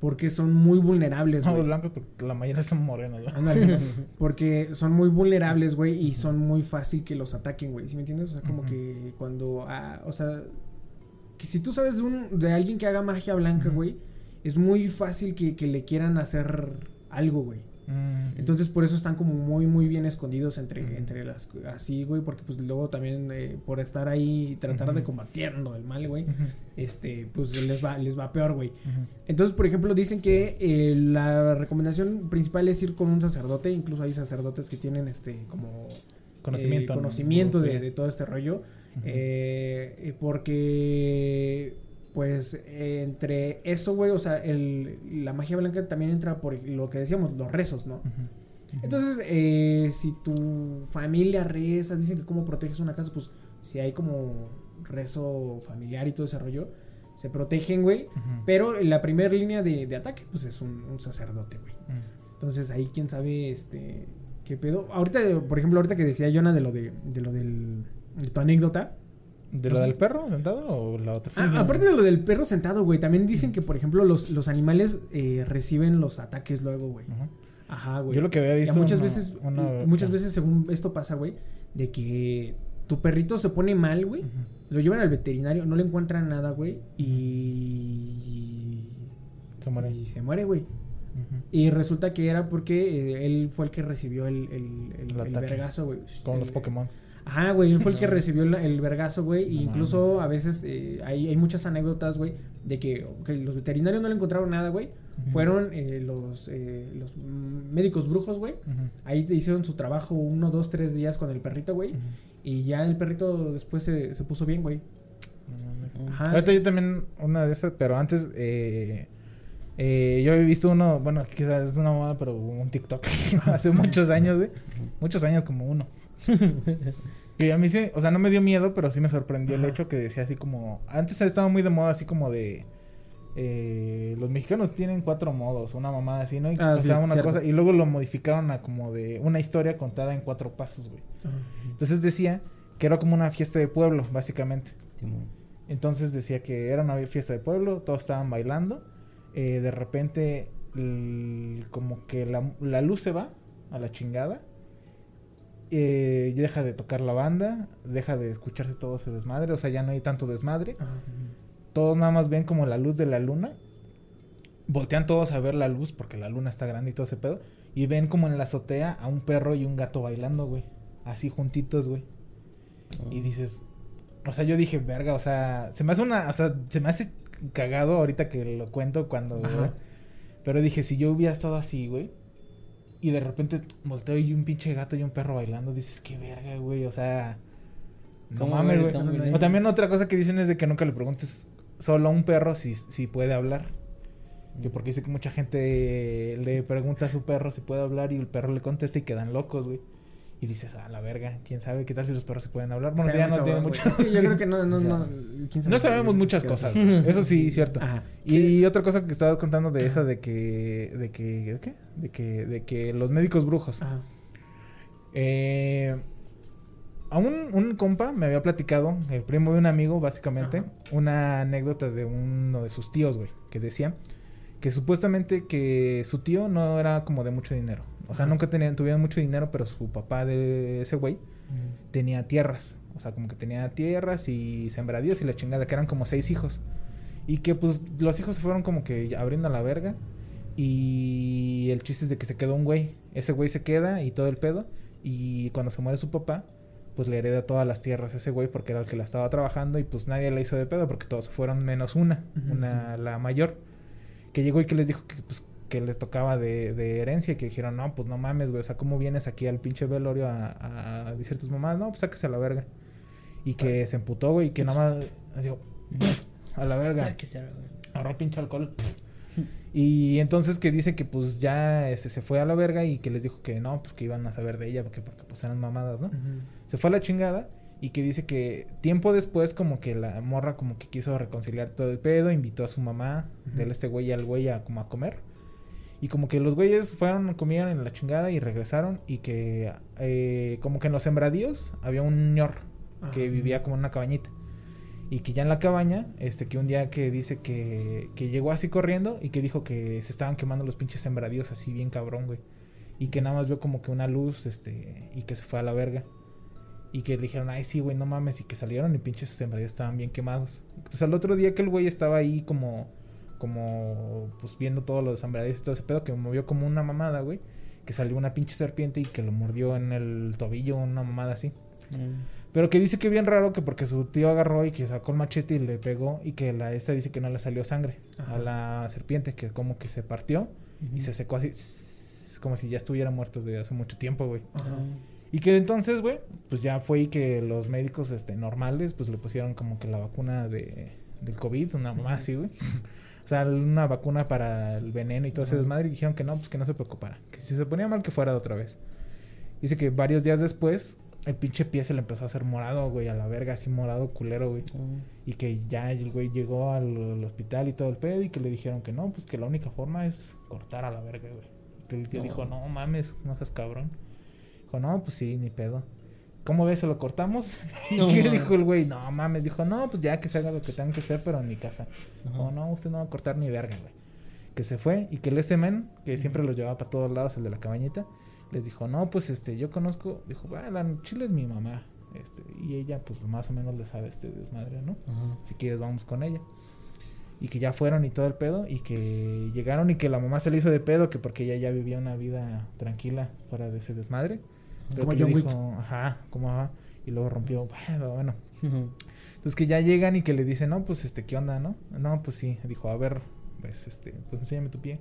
porque son muy vulnerables, güey. blancos, porque la mayoría son morenos, porque son muy vulnerables, güey, y son muy fácil que los ataquen, güey, ¿sí me entiendes? O sea, como que cuando, ah, o sea, que si tú sabes de, un, de alguien que haga magia blanca, güey, es muy fácil que, que le quieran hacer algo, güey. Mm. Entonces por eso están como muy muy bien escondidos entre, entre las así, güey, porque pues luego también eh, por estar ahí y tratar de combatiendo el mal, güey, este, pues les va, les va peor, güey. Entonces, por ejemplo, dicen que eh, la recomendación principal es ir con un sacerdote, incluso hay sacerdotes que tienen este como Conocimiento. eh, ¿no? conocimiento de, de todo este rollo. Porque, pues, eh, entre eso, güey, o sea, el, la magia blanca también entra por lo que decíamos, los rezos, ¿no? Entonces, eh, si tu familia reza, dicen que cómo proteges una casa, pues, si hay como rezo familiar y todo ese rollo, se protegen, güey. Ujú. Pero la primera línea de, de ataque, pues, es un, un sacerdote, güey. Entonces ahí quién sabe este qué pedo. Ahorita, por ejemplo, ahorita que decía Jonah de lo de, de lo del de tu anécdota. ¿De lo del perro sentado o la otra? Ah, aparte de lo del perro sentado, güey, también dicen que, por ejemplo, los, los animales eh, reciben los ataques luego, güey. Ujú. Ajá, güey. Yo lo que había Ya visto. muchas una- veces, una- muchas veces según esto pasa, güey, de que tu perrito se pone mal, güey. Lo llevan al veterinario, no le encuentran nada, güey, y Se muere. y se muere, güey. Y resulta que era porque eh, él fue el que recibió el, el, el, El el ataque. vergazo, güey. El- los Pokémon. Ajá, güey, él fue el que recibió el, el vergazo, güey. No incluso a veces eh, hay, hay muchas anécdotas, güey, de que los veterinarios no le encontraron nada, güey. Fueron eh, los, eh, los médicos brujos, güey. Ahí te hicieron su trabajo uno, dos, tres días con el perrito, güey. Y ya el perrito después se, se puso bien, güey. Ajá. Ahorita yo también una de esas, pero antes eh, eh, yo había visto uno, bueno, quizás es una moda, pero un TikTok hace muchos años, güey. Muchos años como uno. Que a mí sí, o sea, no me dio miedo, pero sí me sorprendió el hecho que decía así como... Antes estaba muy de moda así como de... eh, los mexicanos tienen cuatro modos, una mamada así, ¿no? Y Ah, sí, contaban una cierto. cosa y luego lo modificaron a como de una historia contada en cuatro pasos, güey. Entonces decía que era como una fiesta de pueblo, básicamente. Timón. Entonces decía que era una fiesta de pueblo, todos estaban bailando. eh, de repente, como que la, la luz se va a la chingada. Eh, deja de tocar la banda, deja de escucharse todo ese desmadre, o sea, ya no hay tanto desmadre. Ajá. Todos nada más ven como la luz de la luna. Voltean todos a ver la luz porque la luna está grande y todo ese pedo. Y ven como en la azotea a un perro y un gato bailando, güey. Así juntitos, güey. Y dices, o sea, yo dije, verga, o sea, se me hace una, o sea, se me hace cagado ahorita que lo cuento cuando, pero dije, si yo hubiera estado así, güey, y de repente volteo y un pinche gato y un perro bailando, dices, qué verga, güey, o sea, no ¿Cómo mames, güey. O también otra cosa que dicen es de que nunca le preguntes solo a un perro si, si puede hablar. Que porque dice que mucha gente le pregunta a su perro si puede hablar y el perro le contesta y quedan locos, güey. Y dices, ah, la verga, quién sabe qué tal si los perros se pueden hablar. Bueno, ya no tiene cabrón, mucho. güey. Es que yo creo que no, no, no. quién sabe No sabemos muchas cosas. Eso sí, cierto. Ajá. Y, otra cosa que estabas contando de esa de que de que ¿de qué? De que de que los médicos brujos. Ajá. Eh, a un, un compa me había platicado, el primo de un amigo, básicamente, Ajá. una anécdota de uno de sus tíos, güey, que decía que supuestamente que su tío no era como de mucho dinero. O sea, nunca tenían, tuvieron mucho dinero, pero su papá de ese güey tenía tierras. O sea, como que tenía tierras y sembradíos y la chingada, que eran como seis hijos. Y que pues los hijos se fueron como que abriendo la verga. Y el chiste es de que se quedó un güey. Ese güey se queda y todo el pedo. Y cuando se muere su papá, pues le hereda todas las tierras a ese güey porque era el que la estaba trabajando. Y pues nadie le hizo de pedo porque todos fueron menos una, una la mayor. Que llegó y que les dijo que pues que le tocaba de, de herencia y que dijeron, no, pues no mames, güey, o sea, ¿cómo vienes aquí al pinche velorio a, a decir tus mamás? No, pues sáquese a la verga. Y que se emputó, güey, y que nada más, digo, a la verga. Sáquese a la verga. Agarró pinche alcohol. Y entonces que dice que pues ya este, se fue a la verga y que les dijo que no, pues que iban a saber de ella porque, porque pues eran mamadas, ¿no? Se fue a la chingada Y que dice que tiempo después como que la morra como que quiso reconciliar todo el pedo, invitó a su mamá, Ujú. de este güey al güey a como a comer. Y como que los güeyes fueron, comieron en la chingada y regresaron. Y que eh, como que en los sembradíos había un ñor que Ajá. vivía como en una cabañita. Y que ya en la cabaña, este, que un día que dice que, que llegó así corriendo y que dijo que se estaban quemando los pinches sembradíos así bien cabrón, güey. Y que nada más vio como que una luz, este, y que se fue a la verga. Y que le dijeron, ay, sí, güey, no mames. Y que salieron y pinches sembradíos estaban bien quemados. Entonces al otro día que el güey estaba ahí como, como, pues viendo todos los sembradíos y todo ese pedo, que movió como una mamada, güey. Que salió una pinche serpiente y que lo mordió en el tobillo, una mamada así. Pero que dice que bien raro que porque su tío agarró y que sacó el machete y le pegó y que la esta dice que no le salió sangre Ajá. a la serpiente, que como que se partió y se secó así como si ya estuviera muerto desde hace mucho tiempo, güey. Ajá. Y que entonces, güey, pues ya fue y que los médicos este normales pues le pusieron como que la vacuna de del COVID, una mamá así, güey. O sea, una vacuna para el veneno y todo ese desmadre y dijeron que no, pues que no se preocupara, que si se ponía mal que fuera de otra vez. Dice que varios días después el pinche pie se le empezó a hacer morado, güey, a la verga, así morado culero, güey. Y que ya el güey llegó al, al hospital y todo el pedo y que le dijeron que no, pues que la única forma es cortar a la verga, güey. Que el tío No. dijo, no mames, no seas cabrón. Dijo, no, pues sí, ni pedo. ¿Cómo ves? ¿Se lo cortamos? No, ¿Y dijo el güey? No mames, dijo, no, pues ya que se haga lo que tengan que hacer, pero en mi casa. Dijo, no, usted no va a cortar ni verga, güey. Que se fue y que el este men, que siempre los llevaba para todos lados, el de la cabañita, les dijo, no, pues este, yo conozco, dijo, "Ah, la chile es mi mamá. Este, y ella, pues más o menos le sabe este desmadre, ¿no? Ajá. Si quieres, vamos con ella. Y que ya fueron y todo el pedo. Y que llegaron y que la mamá se le hizo de pedo. Que porque ella ya vivía una vida tranquila fuera de ese desmadre. Como John Wick. dijo, ajá, como ajá. Y luego rompió, bueno, bueno. Entonces que ya llegan y que le dicen, no, pues este, ¿qué onda, no? No, pues sí. Dijo, a ver, pues este, pues enséñame tu pie.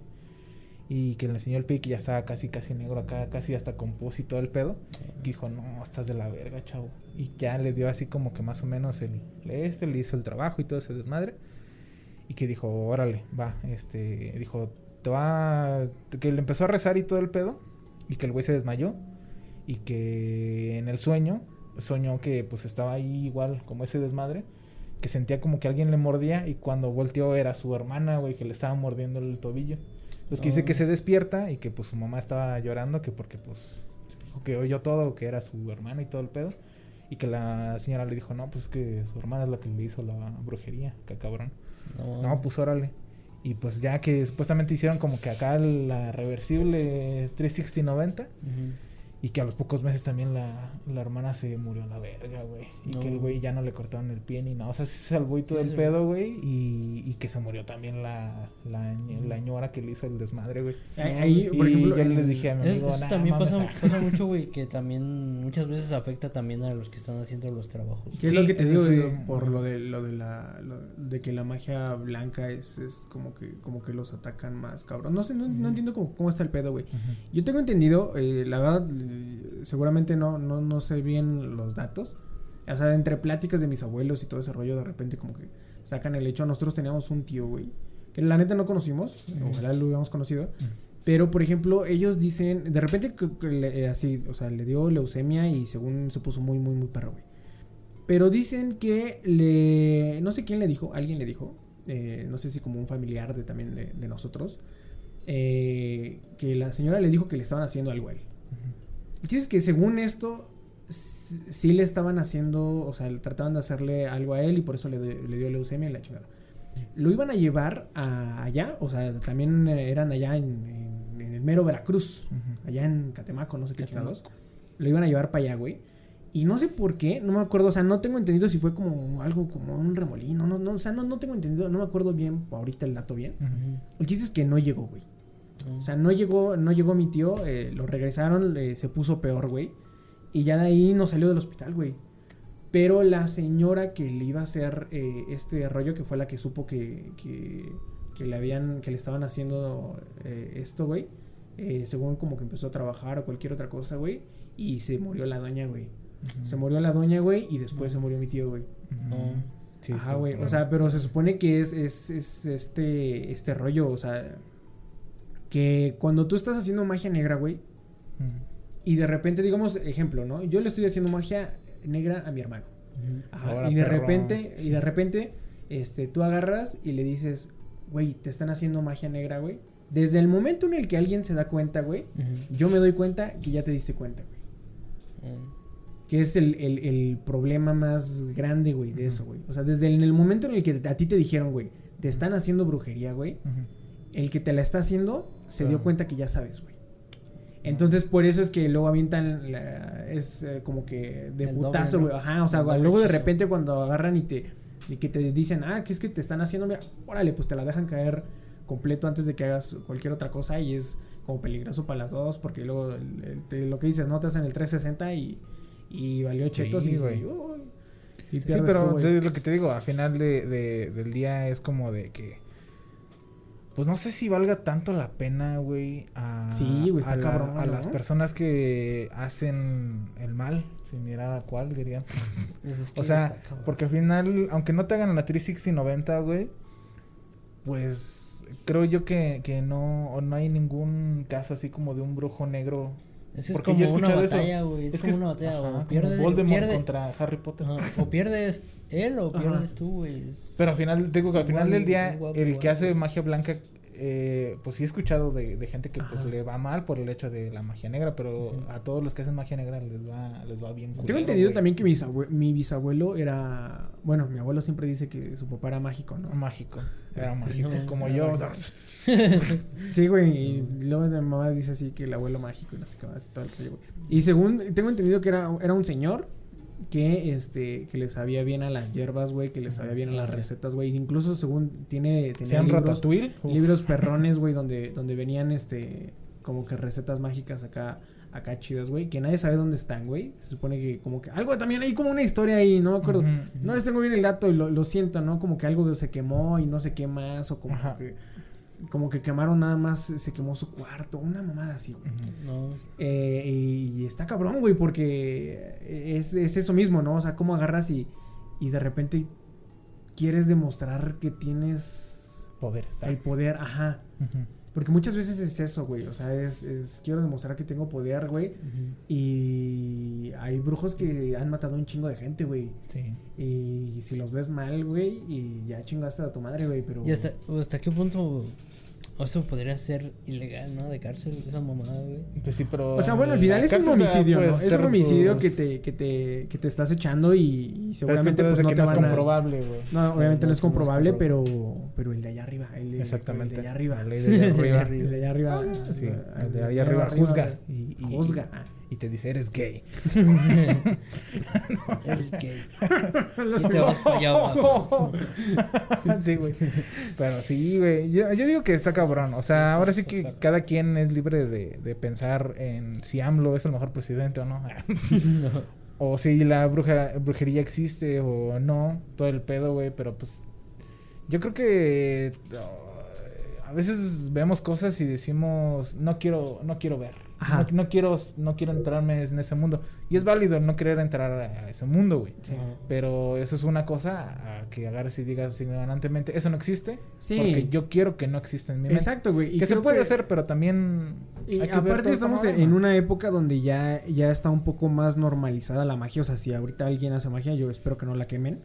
Y que le enseñó el pie que ya estaba casi, casi negro acá, casi hasta con pus y todo el pedo. Que dijo, no, estás de la verga, chavo. Y ya le dio así como que más o menos el, este, le hizo el trabajo y todo ese desmadre. Y que dijo, órale, va, este, dijo, te va, que le empezó a rezar y todo el pedo. Y que el güey se desmayó. Y que en el sueño, soñó que pues estaba ahí igual como ese desmadre. Que sentía como que alguien le mordía y cuando volteó era su hermana, güey, que le estaba mordiendo el tobillo. Entonces que dice que se despierta y que pues su mamá estaba llorando que porque pues dijo que oyó todo, que era su hermana y todo el pedo. Y que la señora le dijo, no, pues es que su hermana es la que le hizo la brujería, que cabrón. No, pues órale. Y pues ya que supuestamente hicieron como que acá la reversible 360-90 Ujú. Y que a los pocos meses también la, la hermana se murió a la verga, güey. Y No. que el güey ya no le cortaron el pie ni nada. O sea, sí se salvó y todo Sí, el sí. pedo, güey. Y, y que se murió también la, la, la ñora que le hizo el desmadre, güey. Ahí, ahí, Y por ejemplo, yo en- le dije a mi amigo, eso "Nah, también mames, pasa, ah". pasa mucho, güey, que también muchas veces afecta también a los que están haciendo los trabajos. ¿Qué es Sí, lo que te digo sí. de- por lo de lo de la lo- de que la magia blanca es, es como que como que los atacan más cabrón. No sé, no, no entiendo cómo, cómo está el pedo, güey. Ujú. Yo tengo entendido, eh, la verdad, seguramente no, no, no sé bien los datos. O sea, entre pláticas de mis abuelos y todo ese rollo, de repente como que sacan el hecho. Nosotros teníamos un tío, güey, que la neta no conocimos, ojalá lo hubiéramos conocido. Pero, por ejemplo, ellos dicen, de repente que- que le- eh, así, o sea, le dio leucemia y según se puso muy, muy, muy perro, güey. Pero dicen que le, no sé quién le dijo, alguien le dijo, eh, no sé si como un familiar de también de, de nosotros, eh, que la señora le dijo que le estaban haciendo algo a él. El chiste es que según esto, sí le estaban haciendo, o sea, trataban de hacerle algo a él y por eso le, le dio leucemia y la chingada. Lo iban a llevar a allá, o sea, también eh, eran allá en, en- en el mero Veracruz, allá en Catemaco, no sé qué chingados. Lo iban a llevar para allá, güey. Y no sé por qué, no me acuerdo, o sea, no tengo entendido si fue como algo como un remolino, no, no, o sea, no, no tengo entendido, no me acuerdo bien ahorita el dato bien. Ujú. El chiste es que no llegó, güey. O sea, no llegó, no llegó mi tío, eh, lo regresaron, eh, se puso peor, güey. Y ya de ahí no salió del hospital, güey. Pero la señora que le iba a hacer eh, este rollo, que fue la que supo que, que, que le habían, que le estaban haciendo eh, esto, güey. eh, según como que empezó a trabajar o cualquier otra cosa, güey. Y se murió la doña, güey. Se murió la doña, güey, y después se murió mi tío, güey. Ajá, güey. O sea, pero se supone que es, es, es este, este rollo, o sea, que cuando tú estás haciendo magia negra, güey, y de repente, digamos, ejemplo, ¿no? Yo le estoy haciendo magia negra a mi hermano. Ajá, Ahora, y de perro. repente, y de repente, este, tú agarras y le dices, güey, te están haciendo magia negra, güey. Desde el momento en el que alguien se da cuenta, güey, yo me doy cuenta que ya te diste cuenta, güey. Mm. Que es el, el- el problema más grande, güey, de eso, güey. O sea, desde el, en el momento en el que a ti te dijeron, güey, te están haciendo brujería, güey, el que te la está haciendo se dio cuenta que ya sabes, güey. Entonces, por eso es que luego avientan, la- es eh, como que de El putazo, güey. ¿no? Ajá, o sea, luego de repente cuando agarran y te, y que te dicen, ah, que es que te están haciendo, mira, órale, pues te la dejan caer completo antes de que hagas cualquier otra cosa y es como peligroso para las dos porque luego el- el- te- lo que dices, no te hacen el 360 y, y valió chetos Sí, y, güey. y Sí, pero tú, güey. de- lo que te digo, al final de, de- del día es como de que. Pues no sé si valga tanto la pena, güey, a, Sí, güey, está a, la- cabrón, a ¿no? las personas que hacen el mal, sin mirar a cuál, diría. Es que O sea, porque al final, aunque no te hagan la 360-90, güey, pues creo yo que, que no, o no hay ningún caso así como de un brujo negro. Es que es como una batalla, güey. Es, como una batalla. ajá, o como pierdes, Voldemort pierde- contra Harry Potter. Ajá, O pierdes él o Ajá. pierdes tú, güey. Pero al final, digo que al final del día, el que hace magia blanca, eh, pues sí he escuchado de, de gente que pues le va mal por el hecho de la magia negra, pero a todos los que hacen magia negra les va, les va bien. Tengo culero, entendido güey. también que mis abue- mi bisabuelo era. Bueno, mi abuelo siempre dice que su papá era mágico, ¿no? Mágico, era mágico, como era yo. mágico. Sí, güey. Y luego mi mamá dice así que el abuelo mágico y no sé qué más. Todo el güey. Y según. Tengo entendido que era, era un señor que este que le sabía bien a las hierbas, güey. Que le sabía bien a las recetas, güey. Incluso según tiene. tenía ¿Sean libros, libros perrones, güey, donde, donde venían este. Como que recetas mágicas acá. Acá chidas, güey. Que nadie sabe dónde están, güey. Se supone que como que. Algo también hay como una historia ahí, no me acuerdo. No les tengo bien el dato y lo, lo siento, ¿no? Como que algo se quemó y no sé qué más. O como Ajá. que. Como que quemaron nada más. Se quemó su cuarto. Una mamada así, güey. No. Eh, y está cabrón, güey, porque es, es eso mismo, ¿no? O sea, cómo agarras y, y de repente quieres demostrar que tienes Poderes. el poder, ajá. Porque muchas veces es eso, güey. O sea, es, es quiero demostrar que tengo poder, güey. Y hay brujos que han matado un chingo de gente, güey. Sí. Y si los ves mal, güey, y ya chingaste a tu madre, güey, pero... ¿Y hasta, hasta qué punto eso podría ser ilegal, ¿no? De cárcel, esa mamada, güey. Pues sí, pero. O sea, bueno, al final es un homicidio, ¿no? puedes Es un homicidio tus- que te, que te, que te estás echando y, y Pero es que seguramente pues, no que te no es van comprobable, güey. No, obviamente No, no es no es comprobable, pero, pero el de allá arriba, el de, Exactamente. el de allá arriba. Ley de allá arriba. El de allá arriba. Sí, el de allá arriba juzga. Y, y- Juzga. Y te dice, eres gay. Eres gay. Y te vas para allá abajo. sí, güey. Pero sí, güey. Yo, yo digo que está cabrón. O sea, Sí, ahora sí, que cada quien es libre de, de pensar en si AMLO es el mejor presidente o no. o si la bruja, brujería existe o no. Todo el pedo, güey. Pero pues. Yo creo que. uh, a veces vemos cosas y decimos. No quiero, no quiero ver. Ajá. No, no quiero, no quiero entrarme en ese mundo. Y es válido no querer entrar a ese mundo, güey. Sí. Pero eso es una cosa a que agarres y digas ignorantemente, eso no existe. Sí. Porque yo quiero que no exista en mi mente. Exacto, güey. y que se puede hacer, pero también. Y aparte estamos en una época donde ya, ya está un poco más normalizada la magia. O sea, si ahorita alguien hace magia, yo espero que no la quemen.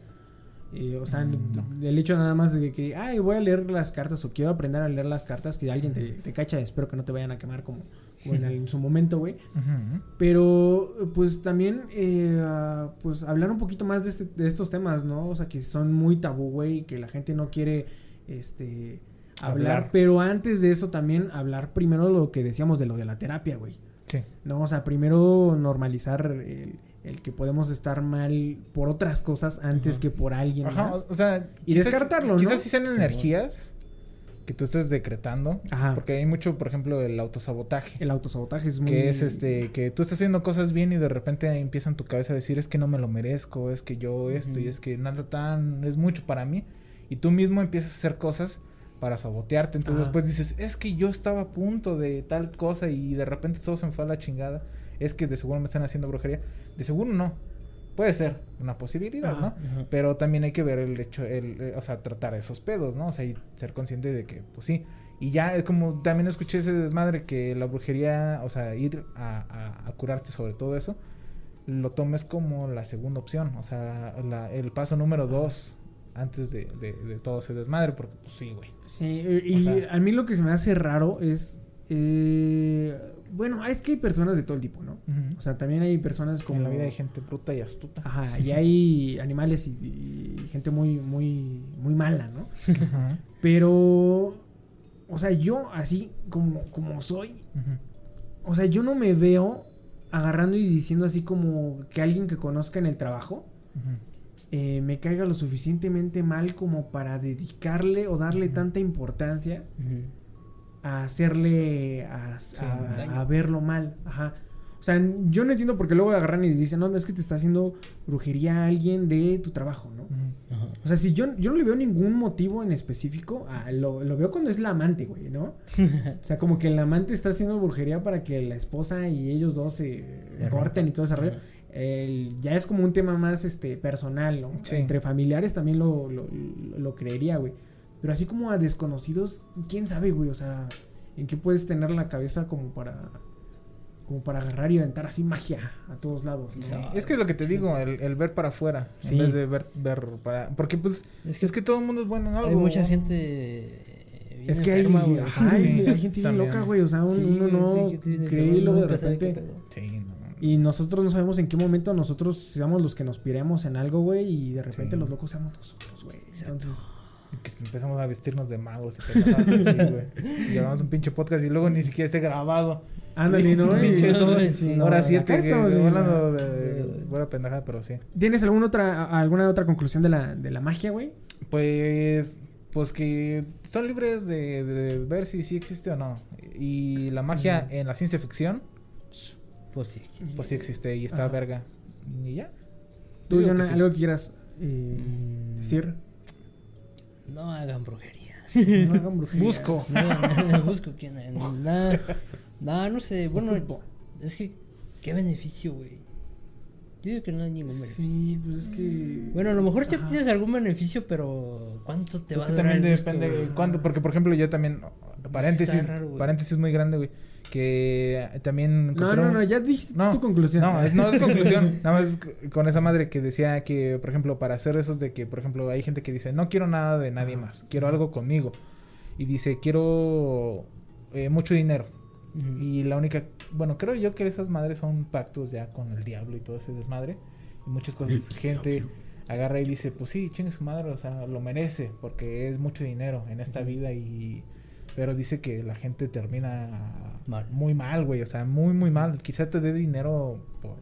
Eh, o sea, no. el hecho nada más de que, ay, voy a leer las cartas o quiero aprender a leer las cartas, que alguien te, te cacha, espero que no te vayan a quemar como, como en, el- en su momento, güey. Pero, pues también, eh, ah, pues hablar un poquito más de, este- de estos temas, ¿no? O sea, que son muy tabú, güey, que la gente no quiere, este, hablar. Hablar. Pero antes de eso también hablar primero lo que decíamos de lo de la terapia, güey. Sí. No, o sea, primero normalizar el, el que podemos estar mal por otras cosas antes Ajá. que por alguien Ajá, más. o sea. Y descartarlo, ¿no? Quizás si sean Sí, energías que tú estés decretando. Ajá. Porque hay mucho, por ejemplo, el autosabotaje. El autosabotaje es muy... Que es este, que tú estás haciendo cosas bien y de repente empieza en tu cabeza a decir es que no me lo merezco, es que yo esto y es que nada tan, es mucho para mí. Y tú mismo empiezas a hacer cosas para sabotearte. Entonces Ajá. después dices, es que yo estaba a punto de tal cosa y de repente todo se me fue a la chingada. Es que de seguro me están haciendo brujería. De seguro no. Puede ser una posibilidad. ¿no? Pero también hay que ver el hecho, el, eh, o sea, tratar esos pedos, ¿no? O sea, y ser consciente de que, pues sí. Y ya, es como también escuché ese desmadre que la brujería, o sea, ir a, a- a curarte sobre todo eso, lo tomes como la segunda opción. O sea, la- el paso número dos antes de, de- de todo ese desmadre, porque pues sí, güey. Sí, eh, y O sea- a mí lo que se me hace raro es. eh, bueno, es que hay personas de todo el tipo, ¿no? O sea, también hay personas como. En la vida hay gente bruta y astuta. Ajá, y hay animales y, y gente muy, muy, muy mala, ¿no? Ajá. Pero. O sea, yo así como, como soy. O sea, yo no me veo agarrando y diciendo así como que alguien que conozca en el trabajo. Eh, me caiga lo suficientemente mal como para dedicarle o darle tanta importancia. A hacerle a, a- daño. a verlo mal. Ajá. O sea, yo no entiendo por qué luego agarran y dicen, no, es que te está haciendo brujería a alguien de tu trabajo, ¿no? Ajá. O sea, si yo, yo no le veo ningún motivo en específico, ah, lo, lo veo cuando es la amante, güey, ¿no? O sea, como que el amante está haciendo brujería para que la esposa y ellos dos se Se corten y todo ese rollo. El- ya es como un tema más este personal, ¿no? Sí. Entre familiares también lo, lo, lo creería, güey. Pero así como a desconocidos, quién sabe, güey. O sea, ¿en qué puedes tener la cabeza como para como para agarrar y aventar así magia a todos lados? ¿no? Sí. Es que es lo que te digo, el, el ver para afuera, Sí. en vez de ver, ver para... Porque pues, es que, todo el mundo es bueno en algo. Hay mucha gente. eh, bien Es que hay, enferma, ajá, hay, Sí, hay gente bien loca, güey. O sea, un- Sí, uno no cree y luego de repente... pedo. Sí, no. Y nosotros no sabemos en qué momento nosotros seamos los que nos piremos en algo, güey, y de repente Sí. los locos seamos nosotros, güey. Entonces, Que empezamos a vestirnos de magos y güey. Y hagamos un pinche podcast y luego ni siquiera esté grabado. ándale, ¿no? Pinche no, sí, no, Hora acá 7 que estamos, hablando de buena pendejada, pero sí. ¿Tienes alguna otra, alguna otra conclusión de la, de la magia, güey? Pues, pues que son libres de, de ver si sí existe o no. Y la magia en la ciencia ficción, Pues sí. existe. pues sí existe y está Ajá. verga. Y ya. ¿Tú, Jonah, que sí. algo que quieras eh, Mm, decir? No hagan brujería. No hagan brujería. Busco. No, busco quién. Nada, nada, no sé. Bueno, es que. ¿Qué beneficio, güey? Yo digo que no hay ningún beneficio. Sí, pues es que... Bueno, a lo mejor sí tienes algún beneficio, pero ¿cuánto te Pues va a durar también el gusto, depende de cuánto, porque por ejemplo yo también, paréntesis, raro, paréntesis muy grande, güey, que también No, no, no, ya dijiste No, tu conclusión. No, es- no es conclusión. Nada más con esa madre que decía que, por ejemplo, para hacer esos de que, por ejemplo, hay gente que dice, no quiero nada de nadie más, quiero algo conmigo. Y dice, quiero eh, mucho dinero. Y la única, bueno, creo yo que esas madres son pactos ya con el diablo y todo ese desmadre. Y muchas cosas, gente agarra y dice, pues sí, chingue su madre, o sea, lo merece, porque es mucho dinero en esta vida y... Pero dice que la gente termina Mal. muy mal, güey, o sea, muy, muy mal. Quizá te dé dinero por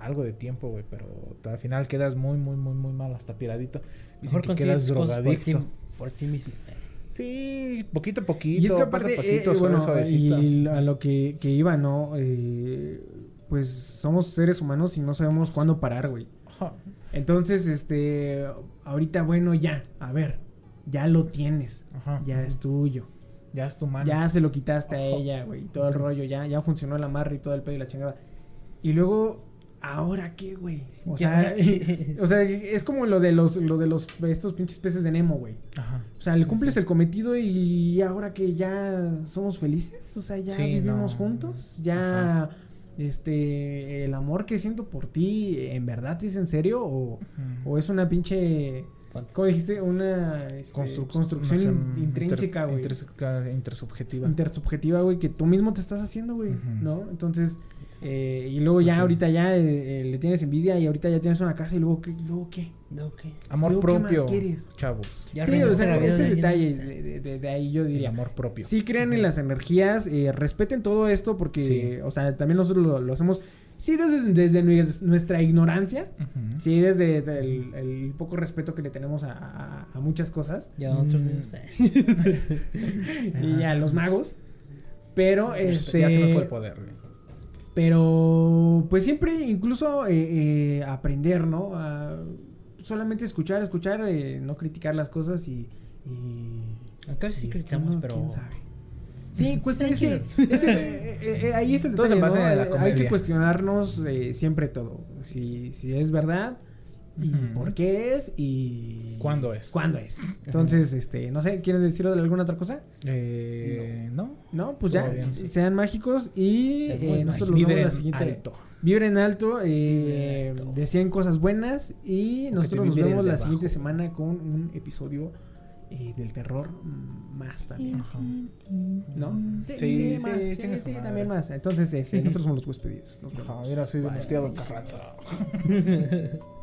algo de tiempo, güey, pero al final quedas muy, muy, muy, muy mal, hasta piradito. Dicen Mejor que consigues quedas cosas por ti, drogadicto. por ti mismo. Sí, poquito a poquito, Y es que paso a aparte, pasito, eh, suave, bueno, suavecito. y a lo que, que iba, ¿no? Eh, pues somos seres humanos y no sabemos cuándo parar, güey. Entonces, este, ahorita, bueno, ya, a ver, ya lo tienes, Ajá. ya es tuyo. Ya es tu mano. Ya se lo quitaste a ella, güey, todo el rollo, ya, ya funcionó el amarre y todo el pedo y la chingada. Y luego, ¿ahora qué, güey? O sea, o sea, es como lo de los, lo de los, estos pinches peces de Nemo, güey. Ajá. O sea, le cumples el cometido y ahora que ya somos felices, o sea, ya Sí, vivimos no. juntos, ya, Ajá. este, el amor que siento por ti, ¿en verdad es en serio o, o es una pinche, ¿Cuántas? ¿cómo dijiste? Una este, Construc- construcción in- inter- intrínseca, güey. intrínseca, intersubjetiva. Intersubjetiva, güey, que tú mismo te estás haciendo, güey. ¿no? Entonces, eh, y luego ya Pues sí. ahorita ya eh, eh, le tienes envidia y ahorita ya tienes una casa y luego, ¿qué, luego qué? Amor Luego, ¿qué más propio, quieres? chavos. Ya sí, o sea, ese de detalle más. de, de- de- de ahí yo El diría. amor propio. Sí crean en las energías, eh, respeten todo esto porque, Sí. o sea, también nosotros lo, lo hacemos, sí desde, desde nues- nuestra ignorancia, sí desde desde el, el poco respeto que le tenemos a, a- a muchas cosas Ya nosotros Mm. mismos, eh. y a los magos, pero este... Ya se me fue el poder, güey. Pero, pues siempre, incluso eh, eh, aprender, ¿no? A solamente escuchar, escuchar, eh, no criticar las cosas y. y Acá sí y es que criticamos, uno, pero. ¿Quién sabe? Sí, cuestión es que, es que eh, eh, eh, ahí está el Todo detalle, basa ¿no? en la Hay que cuestionarnos eh, siempre todo. Si, si es verdad y Ujú. por qué es y ¿Cuándo es? ¿Cuándo es? Entonces, este, no sé, ¿quieres decir alguna otra cosa? Eh, no. No, pues ya, bien. sean mágicos y eh, nosotros los vemos Vibren la siguiente. alto. Vibren alto, eh, alto. decían cosas buenas y nosotros nos vemos la abajo. siguiente semana con un episodio eh, del terror más también. Ajá. ¿No? Sí, sí, más, sí, chinga su sí, madre. también más. Entonces, este, nosotros somos los huéspedes. Nos Ajá, mira, soy Bye. Venustiano Carranza.